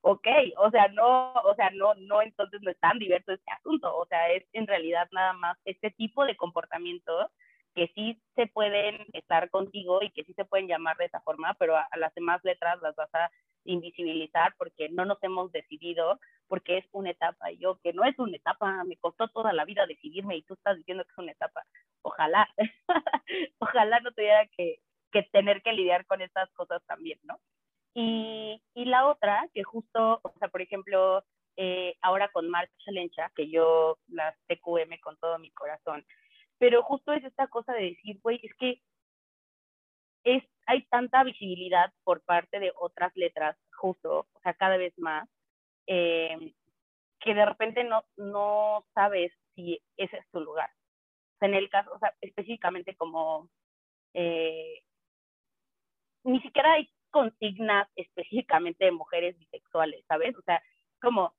ok, o sea, no, o sea, no, no, entonces no es tan diverso este asunto, o sea, es en realidad nada más este tipo de comportamiento que sí se pueden estar contigo y que sí se pueden llamar de esa forma, pero a, las demás letras las vas a invisibilizar porque no nos hemos decidido, porque es una etapa. Y yo, que no es una etapa, me costó toda la vida decidirme y tú estás diciendo que es una etapa. Ojalá, ojalá no tuviera que, que tener que lidiar con estas cosas también, ¿no? Y, y la otra, que justo, o sea, por ejemplo, eh, ahora con Marcha Lencha, que yo las TQM con todo mi corazón, pero justo es esta cosa de decir, güey, es que es, hay tanta visibilidad por parte de otras letras, justo, o sea, cada vez más, eh, que de repente no, no sabes si ese es tu lugar. O sea, en el caso, o sea, específicamente como, eh, ni siquiera hay consignas específicamente de mujeres bisexuales, ¿sabes? O sea, como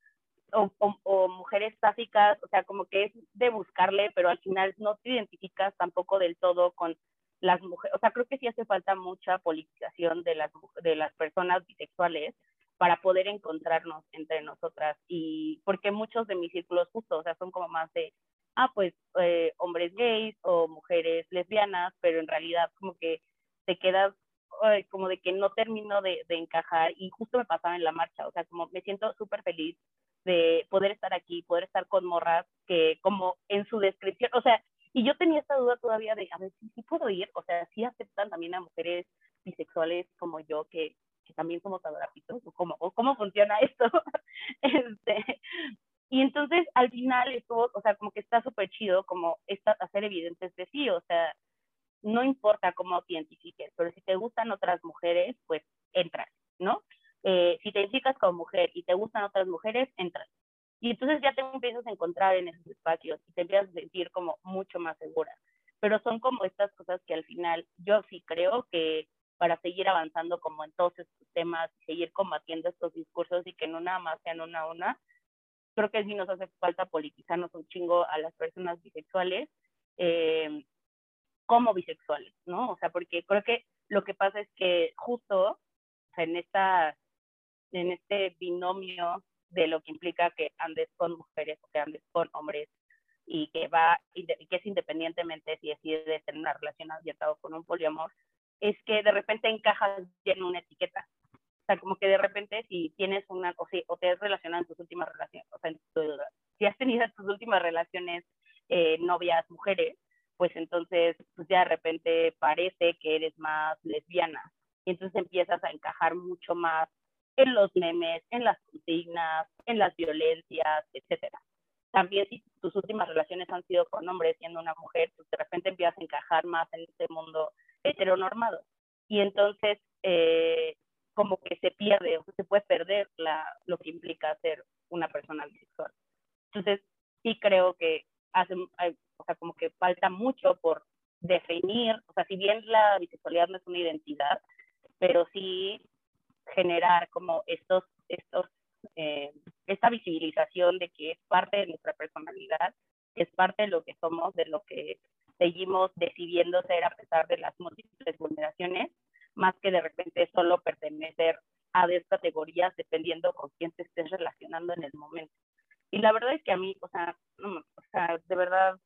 o, mujeres básicas, o sea, como que es de buscarle, pero al final no te identificas tampoco del todo con las mujeres, o sea, creo que sí hace falta mucha politización de las, de las personas bisexuales, para poder encontrarnos entre nosotras y porque muchos de mis círculos justo, o sea, son como más de, ah, pues eh, hombres gays o mujeres lesbianas, pero en realidad como que te quedas como de que no termino de, de, encajar y justo me pasaba en la marcha, o sea, como me siento súper feliz de poder estar aquí, poder estar con morras que como en su descripción, o sea, y yo tenía esta duda todavía de, a ver, si puedo ir, o sea, si aceptan también a mujeres bisexuales como yo que que también somos adorapitos, o cómo, o cómo funciona esto. este, y entonces al final esto, o sea, como que está súper chido como esta, hacer evidentes de sí, o sea, no importa cómo te identifiques, pero si te gustan otras mujeres, pues entras, ¿no? Eh, si te identificas como mujer y te gustan otras mujeres, entras. Y entonces ya te empiezas a encontrar en esos espacios y te empiezas a sentir como mucho más segura. Pero son como estas cosas que al final yo sí creo que para seguir avanzando como en todos estos temas, seguir combatiendo estos discursos y que no nada más sean una a una. Creo que sí nos hace falta politizarnos un chingo a las personas bisexuales eh, como bisexuales, ¿no? O sea, porque creo que lo que pasa es que justo en esta en este binomio de lo que implica que andes con mujeres o que andes con hombres y que va y que es independientemente si decides tener una relación abierta o con un poliamor, es que de repente encajas en una etiqueta. O sea, como que de repente si tienes una, o, o te has relacionado en tus últimas relaciones, o sea, si has tenido tus últimas relaciones eh, novias mujeres, pues entonces pues ya de repente parece que eres más lesbiana. Y entonces empiezas a encajar mucho más en los memes, en las consignas, en las violencias, etcétera. También si tus últimas relaciones han sido con hombres siendo una mujer, pues de repente empiezas a encajar más en este mundo heteronormado. Y entonces, eh, como que se pierde o se puede perder la, lo que implica ser una persona bisexual. Entonces, sí creo que hace, o sea, como que falta mucho por definir, o sea, si bien la bisexualidad no es una identidad, pero sí generar como estos, estos, eh, esta visibilización de que es parte de nuestra personalidad, es parte de lo que somos, de lo que seguimos decidiendo ser a pesar de las múltiples vulneraciones, más que de repente solo pertenecer a dos categorías dependiendo con quién te estés relacionando en el momento. Y la verdad es que a mí, o sea, o sea de verdad,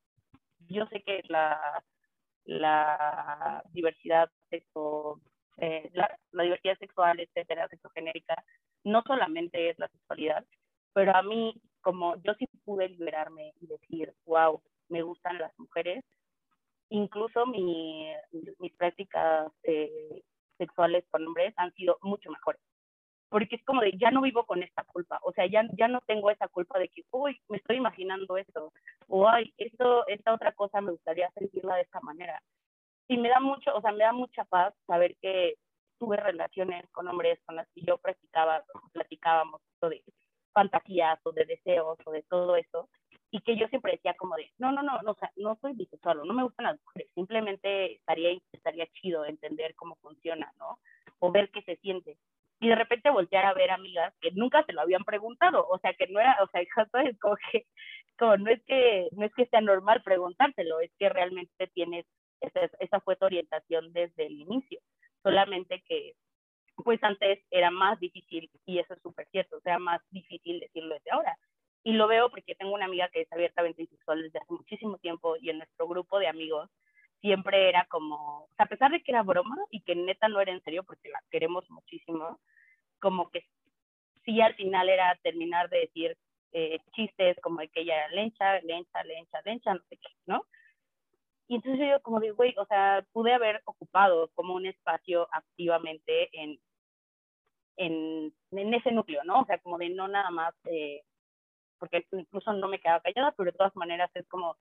yo sé que la, la diversidad sexo, eh, la, la, diversidad sexual, etcétera, sexogenérica, no solamente es la sexualidad, pero a mí, como yo sí pude liberarme y decir, wow, me gustan las mujeres, incluso mi, mis prácticas eh, sexuales con hombres han sido mucho mejores. Porque es como de, ya no vivo con esta culpa, o sea, ya, ya no tengo esa culpa de que, uy, me estoy imaginando esto, o ay, esto, esta otra cosa me gustaría sentirla de esta manera. Y me da mucho, o sea, me da mucha paz saber que tuve relaciones con hombres con las que yo practicaba, platicábamos de fantasías o de deseos o de todo eso, y que yo siempre decía como de, no, no, no, no, o sea, no soy bisexual, no me gustan las mujeres, simplemente estaría, estaría chido entender cómo funciona, ¿no? O ver qué se siente. Y de repente voltear a ver amigas que nunca se lo habían preguntado, o sea, que no era, o sea, es como que, como no es que, no es que sea normal preguntárselo, es que realmente tienes, esa, esa fue tu orientación desde el inicio, solamente que pues antes era más difícil, y eso es súper cierto, o sea, más difícil decirlo desde ahora. Y lo veo porque tengo una amiga que es abiertamente bisexual desde hace muchísimo tiempo y en nuestro grupo de amigos siempre era como, o sea, a pesar de que era broma y que neta no era en serio porque la queremos muchísimo, como que sí al final era terminar de decir eh, chistes como de que ella era lencha, lencha, lencha, lencha, no sé qué, ¿no? Y entonces yo como digo, güey, o sea, pude haber ocupado como un espacio activamente en, en, en ese núcleo, ¿no? O sea, como de no nada más eh, porque incluso no me quedaba callada, pero de todas maneras es como,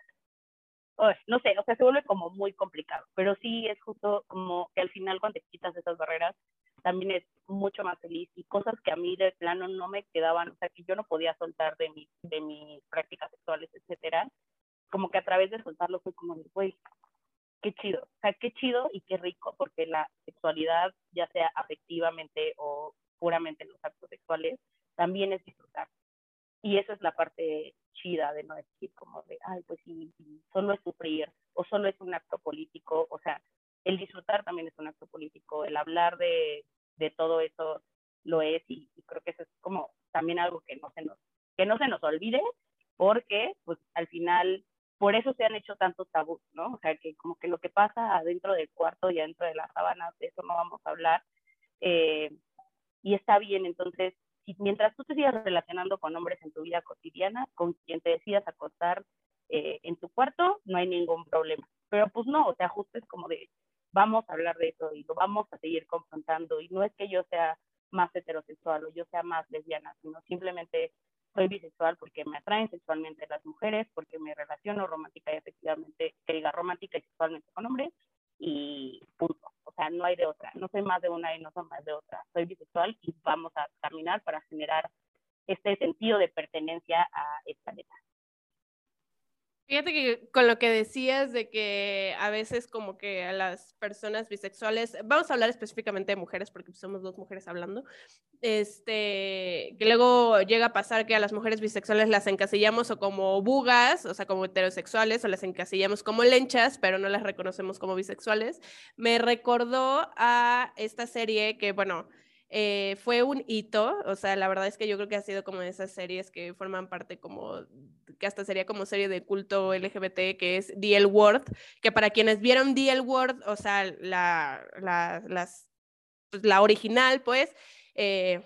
no sé, o sea, se vuelve como muy complicado, pero sí es justo como que al final cuando te quitas esas barreras, también es mucho más feliz y cosas que a mí de plano no me quedaban, o sea, que yo no podía soltar de, mi, de mis prácticas sexuales, etcétera, como que a través de soltarlo fue como, güey, qué chido, o sea, qué chido y qué rico, porque la sexualidad, ya sea afectivamente o puramente los actos sexuales, también es disfrutar. Y esa es la parte chida de no decir como de, ay, pues sí, solo es sufrir o solo es un acto político. O sea, el disfrutar también es un acto político, el hablar de, de todo eso lo es y, creo que eso es como también algo que no se nos, que no se nos olvide porque pues al final por eso se han hecho tantos tabús, ¿no? O sea, que como que lo que pasa adentro del cuarto y adentro de las sábanas, de eso no vamos a hablar. Eh, y está bien, entonces, mientras tú te sigas relacionando con hombres en tu vida cotidiana, con quien te decidas acostar eh, en tu cuarto, no hay ningún problema. Pero pues no, o sea, justo es como de, vamos a hablar de eso y lo vamos a seguir confrontando. Y no es que yo sea más heterosexual o yo sea más lesbiana, sino simplemente soy bisexual porque me atraen sexualmente las mujeres, porque me relaciono romántica y efectivamente, que diga romántica y sexualmente con hombres, y punto. O sea, no hay de otra. No soy más de una y no soy más de otra. Soy bisexual y vamos a caminar para generar este sentido de pertenencia a esta letra. Fíjate que con lo que decías de que a veces como que a las personas bisexuales, vamos a hablar específicamente de mujeres porque somos dos mujeres hablando, este, que luego llega a pasar que a las mujeres bisexuales las encasillamos o como bugas, o sea, como heterosexuales, o las encasillamos como lenchas, pero no las reconocemos como bisexuales, me recordó a esta serie que, bueno, eh, fue un hito, o sea, la verdad es que yo creo que ha sido como de esas series que forman parte como, que hasta sería como serie de culto LGBT, que es The L que para quienes vieron The L o sea, la, la, las, pues, la original, pues, eh,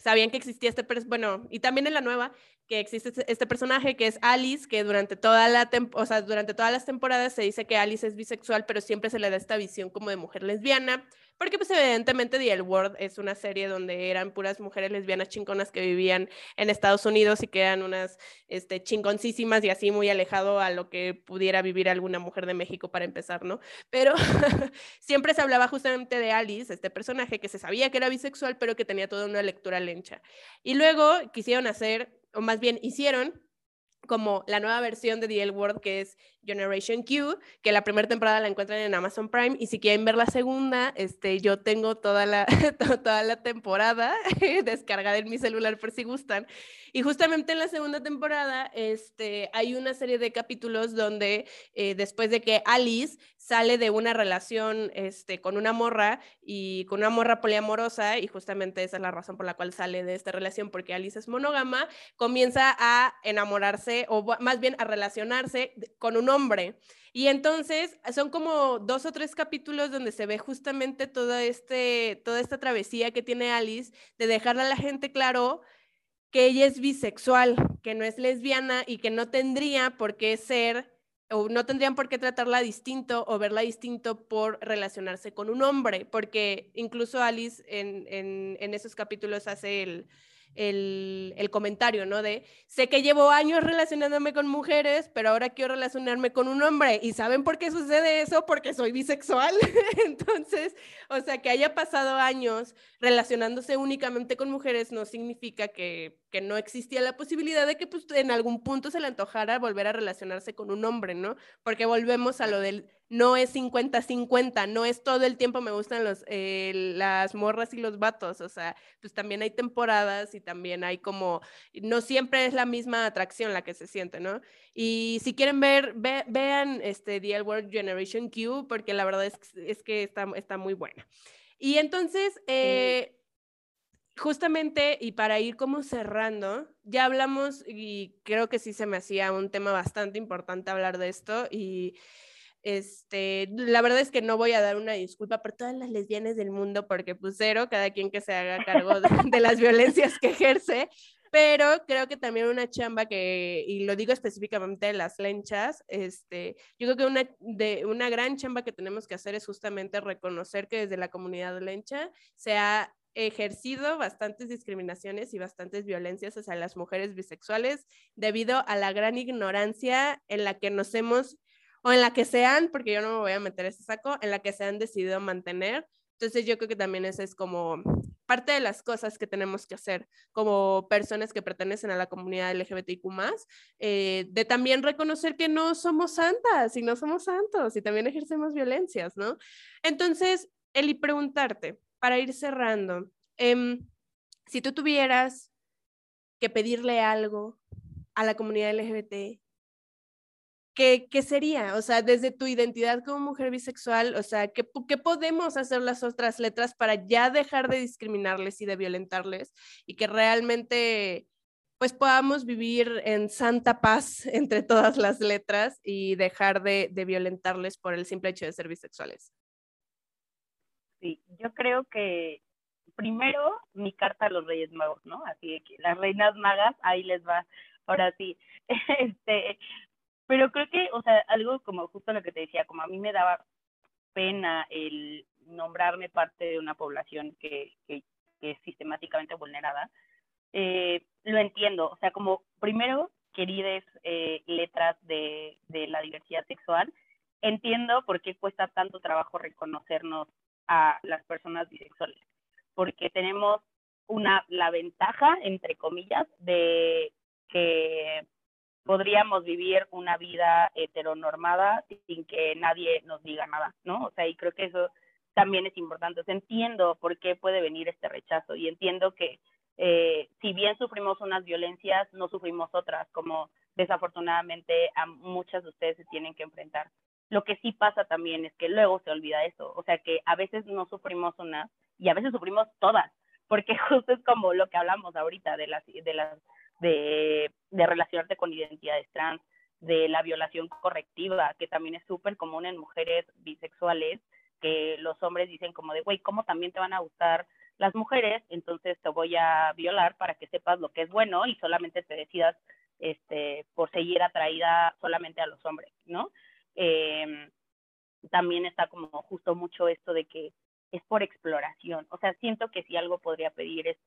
sabían que existía este, bueno, y también en la nueva, que existe este, este personaje que es Alice, que durante, toda la o sea, durante todas las temporadas se dice que Alice es bisexual, pero siempre se le da esta visión como de mujer lesbiana. Porque pues evidentemente The L World es una serie donde eran puras mujeres lesbianas chingonas que vivían en Estados Unidos y que eran unas este, chingoncísimas y así muy alejado a lo que pudiera vivir alguna mujer de México para empezar, ¿no? Pero siempre se hablaba justamente de Alice, este personaje que se sabía que era bisexual, pero que tenía toda una lectura lencha. Y luego quisieron hacer, o más bien hicieron, como la nueva versión de The L World que es Generation Q, que la primera temporada la encuentran en Amazon Prime y si quieren ver la segunda, este, yo tengo toda la, toda la temporada descargada en mi celular por si gustan. Y justamente en la segunda temporada este, hay una serie de capítulos donde eh, después de que Alice sale de una relación este, con una morra y con una morra poliamorosa, y justamente esa es la razón por la cual sale de esta relación, porque Alice es monógama, comienza a enamorarse o más bien a relacionarse con un hombre. Y entonces son como dos o tres capítulos donde se ve justamente todo este, toda esta travesía que tiene Alice de dejarle a la gente claro que ella es bisexual, que no es lesbiana y que no tendría por qué ser o no tendrían por qué tratarla distinto o verla distinto por relacionarse con un hombre, porque incluso Alice en, en, en esos capítulos hace el, el, el, comentario, ¿no? De, sé que llevo años relacionándome con mujeres, pero ahora quiero relacionarme con un hombre. ¿Y saben por qué sucede eso? Porque soy bisexual. Entonces, o sea, que haya pasado años relacionándose únicamente con mujeres no significa que, que no existía la posibilidad de que pues, en algún punto se le antojara volver a relacionarse con un hombre, ¿no? Porque volvemos a lo del no es 50-50, no es todo el tiempo me gustan los, eh, las morras y los vatos, o sea, pues también hay temporadas y también hay como, no siempre es la misma atracción la que se siente, ¿no? Y si quieren ver, vean este The World Generation Q, porque la verdad es, es que está, está muy buena. Y entonces, eh, justamente, y para ir como cerrando, ya hablamos y creo que sí se me hacía un tema bastante importante hablar de esto y este, la verdad es que no voy a dar una disculpa por todas las lesbianas del mundo, porque pues cada quien que se haga cargo de, las violencias que ejerce, pero creo que también una chamba que, y lo digo específicamente de las lenchas, este, yo creo que una, de, una gran chamba que tenemos que hacer es justamente reconocer que desde la comunidad lencha se ha ejercido bastantes discriminaciones y bastantes violencias hacia las mujeres bisexuales debido a la gran ignorancia en la que nos hemos o en la que sean, porque yo no me voy a meter ese saco, en la que se han decidido mantener. Entonces yo creo que también esa es como parte de las cosas que tenemos que hacer como personas que pertenecen a la comunidad LGBTIQ eh, de también reconocer que no somos santas y no somos santos y también ejercemos violencias, ¿no? Entonces, Eli, preguntarte, para ir cerrando, em, si tú tuvieras que pedirle algo a la comunidad LGBT, ¿qué, ¿qué, sería? O sea, desde tu identidad como mujer bisexual, o sea, ¿qué, ¿qué podemos hacer las otras letras para ya dejar de discriminarles y de violentarles y que realmente pues podamos vivir en santa paz entre todas las letras y dejar de, de violentarles por el simple hecho de ser bisexuales? Sí, yo creo que primero mi carta a los Reyes Magos, ¿no? Así que las reinas magas, ahí les va, ahora sí. Este, pero creo que, o sea, algo como justo lo que te decía, como a mí me daba pena el nombrarme parte de una población que, que, es sistemáticamente vulnerada, eh, lo entiendo, o sea, como primero, queridas eh, letras de, de la diversidad sexual, entiendo por qué cuesta tanto trabajo reconocernos a las personas bisexuales, porque tenemos una, la ventaja, entre comillas, de que podríamos vivir una vida heteronormada sin que nadie nos diga nada, ¿no? O sea, y creo que eso también es importante. Entiendo por qué puede venir este rechazo y entiendo que eh, si bien sufrimos unas violencias, no sufrimos otras, como desafortunadamente a muchas de ustedes se tienen que enfrentar. Lo que sí pasa también es que luego se olvida eso, o sea que a veces no sufrimos una y a veces sufrimos todas, porque justo es como lo que hablamos ahorita de las de las de, de relacionarte con identidades trans, de la violación correctiva, que también es súper común en mujeres bisexuales, que los hombres dicen como de, güey, ¿cómo también te van a gustar las mujeres? Entonces te voy a violar para que sepas lo que es bueno y solamente te decidas este, por seguir atraída solamente a los hombres, ¿no? Eh, también está como justo mucho esto de que es por exploración. O sea, siento que si algo podría pedir es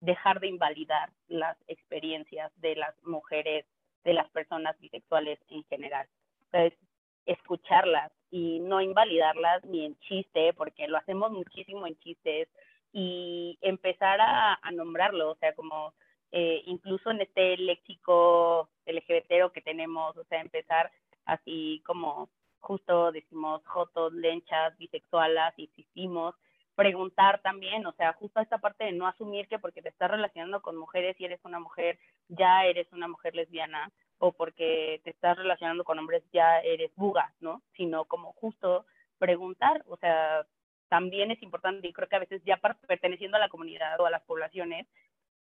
dejar de invalidar las experiencias de las mujeres, de las personas bisexuales en general. Entonces, escucharlas y no invalidarlas ni en chiste, porque lo hacemos muchísimo en chistes, y empezar a, nombrarlo, o sea, como eh, incluso en este léxico LGBT que tenemos, o sea, empezar así como justo decimos jotos, lenchas, bisexualas, insistimos, preguntar también, o sea, justo esta parte de no asumir que porque te estás relacionando con mujeres y eres una mujer, ya eres una mujer lesbiana, o porque te estás relacionando con hombres, ya eres buga, ¿no? Sino como justo preguntar, o sea, también es importante y creo que a veces ya perteneciendo a la comunidad o a las poblaciones,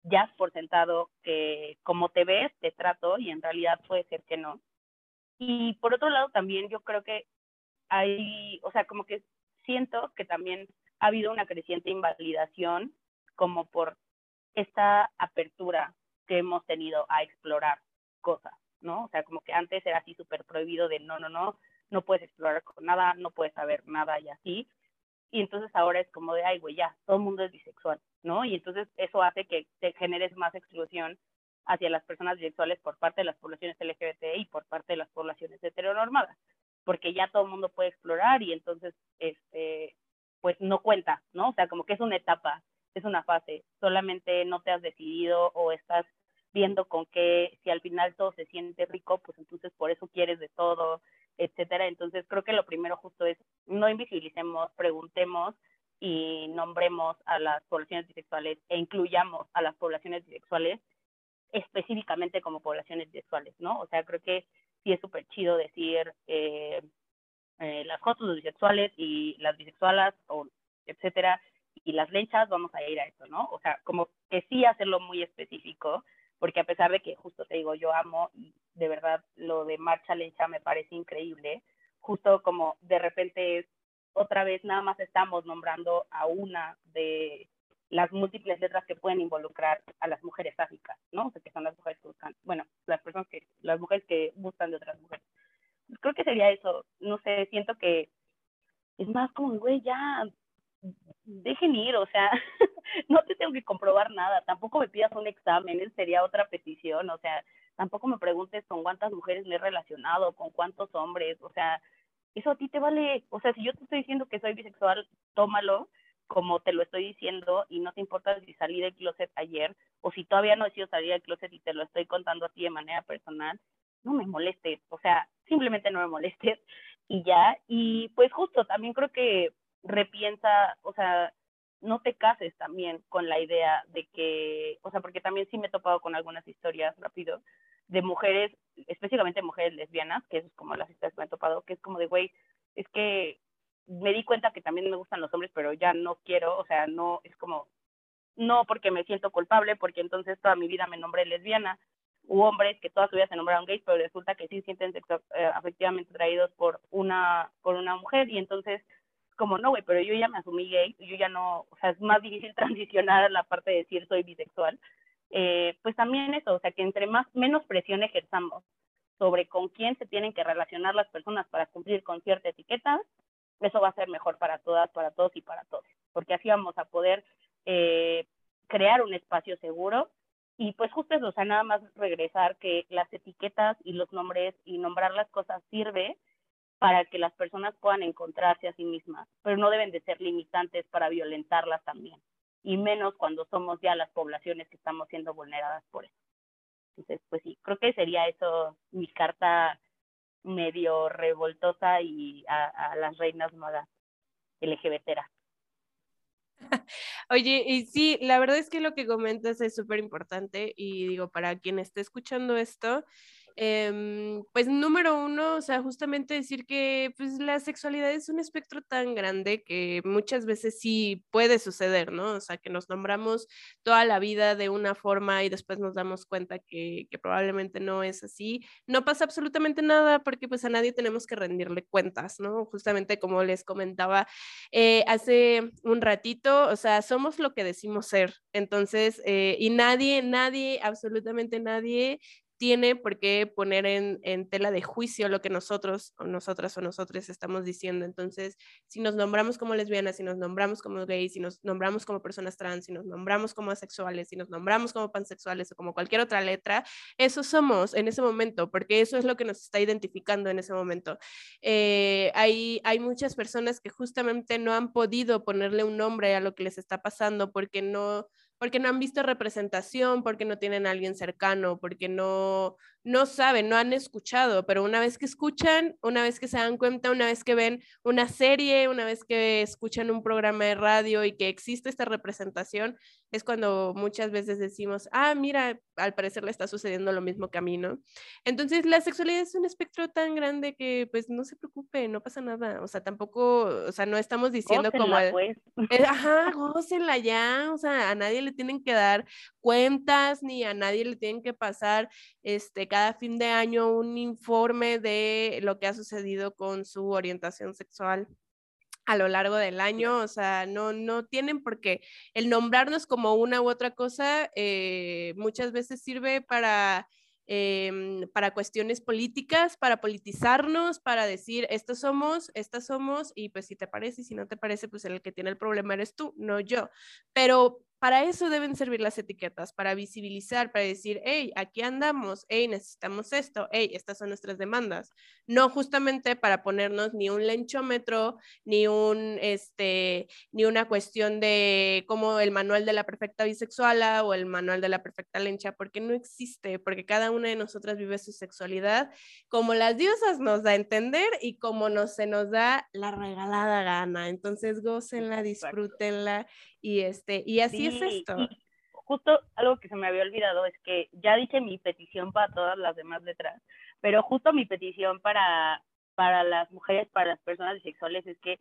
ya has por sentado que como te ves, te trato y en realidad puede ser que no. Y por otro lado, también yo creo que hay, o sea, como que siento que también ha habido una creciente invalidación como por esta apertura que hemos tenido a explorar cosas, ¿no? O sea, como que antes era así súper prohibido de no, no, no, no puedes explorar con nada, no puedes saber nada y así. Y entonces ahora es como de, ay, güey, ya, todo el mundo es bisexual, ¿no? Y entonces eso hace que te generes más exclusión hacia las personas bisexuales por parte de las poblaciones LGBT y por parte de las poblaciones heteronormadas, porque ya todo el mundo puede explorar y entonces, este, pues no cuenta, ¿no? O sea, como que es una etapa, es una fase, solamente no te has decidido o estás viendo con qué, si al final todo se siente rico, pues entonces por eso quieres de todo, etcétera. Entonces creo que lo primero justo es no invisibilicemos, preguntemos y nombremos a las poblaciones bisexuales e incluyamos a las poblaciones bisexuales específicamente como poblaciones bisexuales, ¿no? O sea, creo que sí es súper chido decir eh, eh, las fotos los bisexuales y las bisexualas, o etcétera, y las lenchas, vamos a ir a eso, ¿no? O sea, como que sí hacerlo muy específico, porque a pesar de que justo te digo, yo amo de verdad lo de marcha lencha me parece increíble, justo como de repente otra vez nada más estamos nombrando a una de las múltiples letras que pueden involucrar a las mujeres áfricas, ¿no? O sea, que son las mujeres que buscan, bueno, las personas que, las mujeres que buscan de otras mujeres. Pues creo que sería eso, no sé, siento que es más como, güey, ya, dejen ir, o sea, no te tengo que comprobar nada, tampoco me pidas un examen, sería otra petición, o sea, tampoco me preguntes con cuántas mujeres me he relacionado, con cuántos hombres, o sea, eso a ti te vale, o sea, si yo te estoy diciendo que soy bisexual, tómalo, como te lo estoy diciendo y no te importa si salí del closet ayer o si todavía no he sido salir del closet y te lo estoy contando a ti de manera personal, no me molestes, o sea, simplemente no me molestes y ya. Y pues justo, también creo que repiensa, o sea, no te cases también con la idea de que, o sea, porque también sí me he topado con algunas historias rápido, de mujeres, específicamente mujeres lesbianas, que es como las historias que me he topado, que es como de, güey, es que me di cuenta que también me gustan los hombres, pero ya no quiero, o sea, no, es como, no porque me siento culpable, porque entonces toda mi vida me nombré lesbiana, u hombres que toda su vida se nombraron gays, pero resulta que sí sienten sexo, eh, afectivamente traídos por una, por una mujer, y entonces, como no, güey, pero yo ya me asumí gay, yo ya no, o sea, es más difícil transicionar a la parte de decir soy bisexual, eh, pues también eso, o sea, que entre más, menos presión ejerzamos sobre con quién se tienen que relacionar las personas para cumplir con cierta etiqueta, eso va a ser mejor para todas, para todos y para todos, porque así vamos a poder eh, crear un espacio seguro y pues justo eso, o sea, nada más regresar que las etiquetas y los nombres y nombrar las cosas sirve para que las personas puedan encontrarse a sí mismas, pero no deben de ser limitantes para violentarlas también, y menos cuando somos ya las poblaciones que estamos siendo vulneradas por eso. Entonces, pues sí, creo que sería eso mi carta medio revoltosa y a, las reinas magas LGBT. Oye, y sí, la verdad es que lo que comentas es súper importante y digo, para quien esté escuchando esto, Em, pues número uno, o sea, justamente decir que pues la sexualidad es un espectro tan grande que muchas veces sí puede suceder, ¿no? O sea, que nos nombramos toda la vida de una forma y después nos damos cuenta que, que probablemente no es así. No pasa absolutamente nada porque pues a nadie tenemos que rendirle cuentas, ¿no? Justamente como les comentaba eh, hace un ratito, o sea, somos lo que decimos ser. Entonces, eh, y nadie, nadie, absolutamente nadie tiene por qué poner en, tela de juicio lo que nosotros o nosotras o nosotros estamos diciendo. Entonces, si nos nombramos como lesbianas, si nos nombramos como gays, si nos nombramos como personas trans, si nos nombramos como asexuales, si nos nombramos como pansexuales o como cualquier otra letra, eso somos en ese momento, porque eso es lo que nos está identificando en ese momento. Eh, hay, hay muchas personas que justamente no han podido ponerle un nombre a lo que les está pasando porque no porque no han visto representación, porque no tienen a alguien cercano, porque no, no saben, no han escuchado, pero una vez que escuchan, una vez que se dan cuenta, una vez que ven una serie, una vez que escuchan un programa de radio y que existe esta representación, es cuando muchas veces decimos, ah, mira, al parecer le está sucediendo lo mismo que a mí, ¿no? Entonces, la sexualidad es un espectro tan grande que, pues, no se preocupe, no pasa nada, o sea, tampoco, o sea, no estamos diciendo como... Pues. Eh, ajá, gócenla ya, o sea, a nadie le tienen que dar cuentas, ni a nadie le tienen que pasar, este, cada fin de año un informe de lo que ha sucedido con su orientación sexual a lo largo del año, o sea, no, no tienen por qué. El nombrarnos como una u otra cosa eh, muchas veces sirve para, em, para cuestiones políticas, para politizarnos, para decir, estos somos, estas somos, y pues si te parece, y si no te parece, pues el que tiene el problema eres tú, no yo. Pero para eso deben servir las etiquetas, para visibilizar, para decir, hey, aquí andamos, hey, necesitamos esto, hey, estas son nuestras demandas. No justamente para ponernos ni un lenchómetro, ni un, este, ni una cuestión de como el manual de la perfecta bisexuala o el manual de la perfecta lencha, porque no existe, porque cada una de nosotras vive su sexualidad como las diosas nos da a entender y como nos, se nos da la regalada gana. Entonces, gócenla, disfrútenla y, este, y así es esto. Justo algo que se me había olvidado es que ya dije mi petición para todas las demás letras, pero justo mi petición para, para las mujeres, para las personas bisexuales es que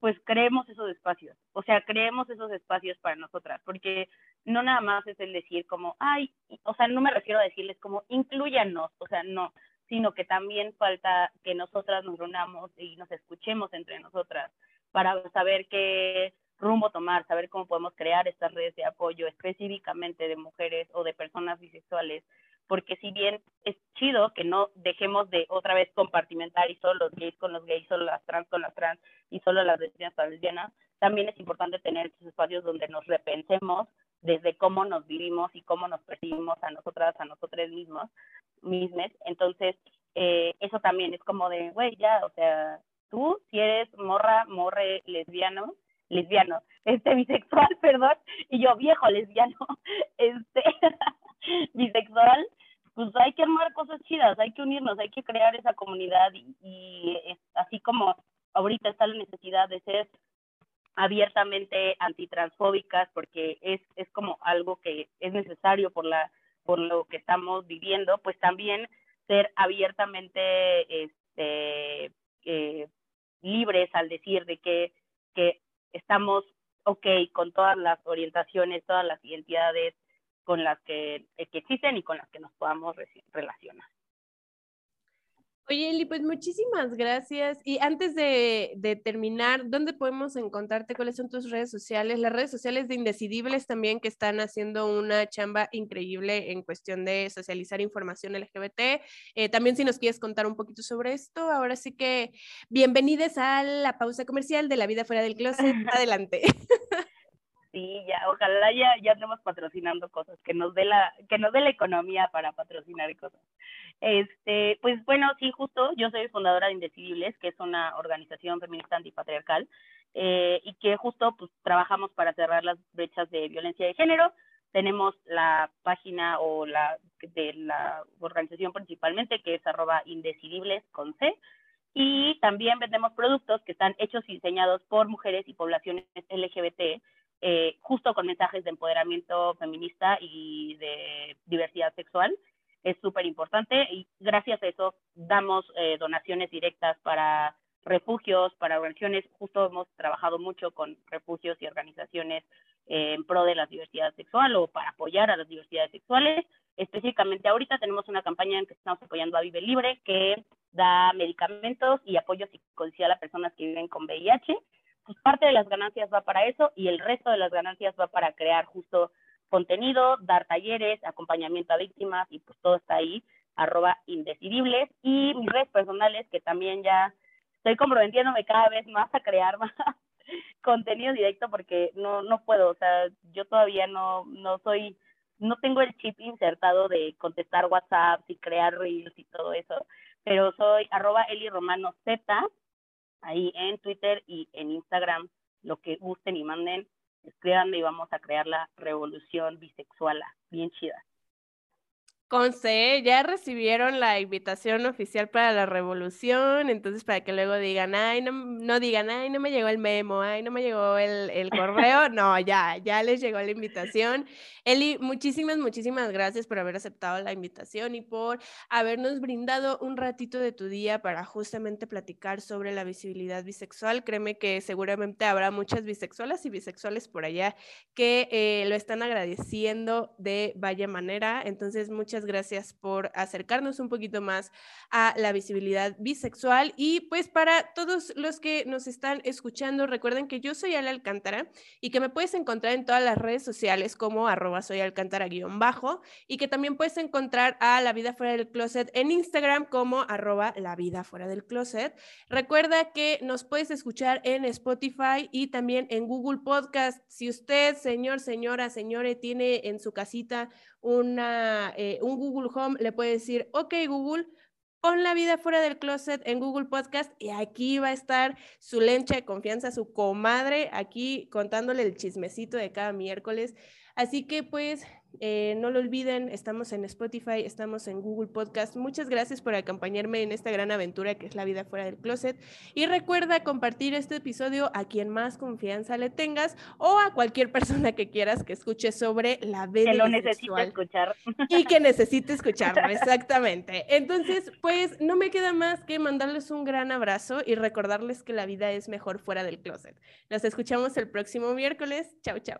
pues creemos esos espacios, o sea, creemos esos espacios para nosotras, porque no nada más es el decir como, ay, o sea, no me refiero a decirles como, incluyanos, o sea, no, sino que también falta que nosotras nos reunamos y nos escuchemos entre nosotras para saber qué rumbo tomar, saber cómo podemos crear estas redes de apoyo específicamente de mujeres o de personas bisexuales, porque si bien es chido que no dejemos de otra vez compartimentar y solo los gays con los gays, solo las trans con las trans y solo las lesbianas con las lesbianas, también es importante tener estos espacios donde nos repensemos desde cómo nos vivimos y cómo nos percibimos a nosotras, a nosotros mismos, mismes. Entonces, eh, eso también es como de, güey, ya, o sea, tú si eres morra, morre, lesbiano, lesbiano, este bisexual, perdón, y yo viejo lesbiano, este bisexual, pues hay que armar cosas chidas, hay que unirnos, hay que crear esa comunidad y, así como ahorita está la necesidad de ser abiertamente antitransfóbicas porque es, es como algo que es necesario por la por lo que estamos viviendo, pues también ser abiertamente este, eh, libres al decir de que, que estamos ok con todas las orientaciones, todas las identidades con las que, que existen y con las que nos podamos relacionar. Oye, Eli, pues muchísimas gracias. Y antes de, terminar, ¿dónde podemos encontrarte? ¿Cuáles son tus redes sociales? Las redes sociales de Indecidibles también que están haciendo una chamba increíble en cuestión de socializar información LGBT. Eh, también si nos quieres contar un poquito sobre esto, ahora sí que bienvenidos a la pausa comercial de la vida fuera del closet. Adelante. Sí, ya, ojalá ya, ya estemos patrocinando cosas, que nos dé la, que nos dé la economía para patrocinar cosas. Este, pues bueno, sí, justo, yo soy fundadora de Indecidibles, que es una organización feminista antipatriarcal, eh, y que justo pues trabajamos para cerrar las brechas de violencia de género. Tenemos la página o la de la organización principalmente, que es arroba indecidibles con C, y también vendemos productos que están hechos y diseñados por mujeres y poblaciones LGBT, eh, justo con mensajes de empoderamiento feminista y de diversidad sexual. Es súper importante y gracias a eso damos eh, donaciones directas para refugios, para organizaciones. Justo hemos trabajado mucho con refugios y organizaciones eh, en pro de la diversidad sexual o para apoyar a las diversidades sexuales. Específicamente ahorita tenemos una campaña en que estamos apoyando a Vive Libre que da medicamentos y apoyo psicosocial a personas que viven con VIH pues parte de las ganancias va para eso y el resto de las ganancias va para crear justo contenido, dar talleres, acompañamiento a víctimas y pues todo está ahí, arroba indecidibles. Y mis redes personales que también ya estoy comprometiéndome cada vez más a crear más contenido directo porque no, no puedo, o sea, yo todavía no, no soy, no tengo el chip insertado de contestar WhatsApp y crear reels y todo eso, pero soy arroba Eli Romano Z ahí en Twitter y en Instagram, lo que gusten y manden, escríbanme y vamos a crear la revolución bisexual bien chida. Conce, ya recibieron la invitación oficial para la revolución, entonces para que luego digan, ay, no, no digan, ay, no me llegó el memo, ay, no me llegó el, el correo, no, ya, ya les llegó la invitación. Eli, muchísimas, muchísimas gracias por haber aceptado la invitación y por habernos brindado un ratito de tu día para justamente platicar sobre la visibilidad bisexual. Créeme que seguramente habrá muchas bisexuales y bisexuales por allá que eh, lo están agradeciendo de vaya manera, entonces muchas gracias por acercarnos un poquito más a la visibilidad bisexual. Y pues para todos los que nos están escuchando, recuerden que yo soy Ale Alcántara y que me puedes encontrar en todas las redes sociales como arroba soy Alcántara guion bajo y que también puedes encontrar a La Vida Fuera del Closet en Instagram como arroba La Vida Fuera del Closet. Recuerda que nos puedes escuchar en Spotify y también en Google Podcast. Si usted, señor, señora, señore, tiene en su casita una, eh, un Google Home, le puede decir, ok Google, pon la vida fuera del closet en Google Podcast y aquí va a estar su lencha de confianza, su comadre, aquí contándole el chismecito de cada miércoles. Así que pues eh, no lo olviden, estamos en Spotify, estamos en Google Podcast. Muchas gracias por acompañarme en esta gran aventura que es la vida fuera del closet. Y recuerda compartir este episodio a quien más confianza le tengas o a cualquier persona que quieras que escuche sobre la vida. Que lo necesite escuchar. Y que necesite escucharlo, exactamente. Entonces, pues no me queda más que mandarles un gran abrazo y recordarles que la vida es mejor fuera del closet. Nos escuchamos el próximo miércoles. Chao, chao.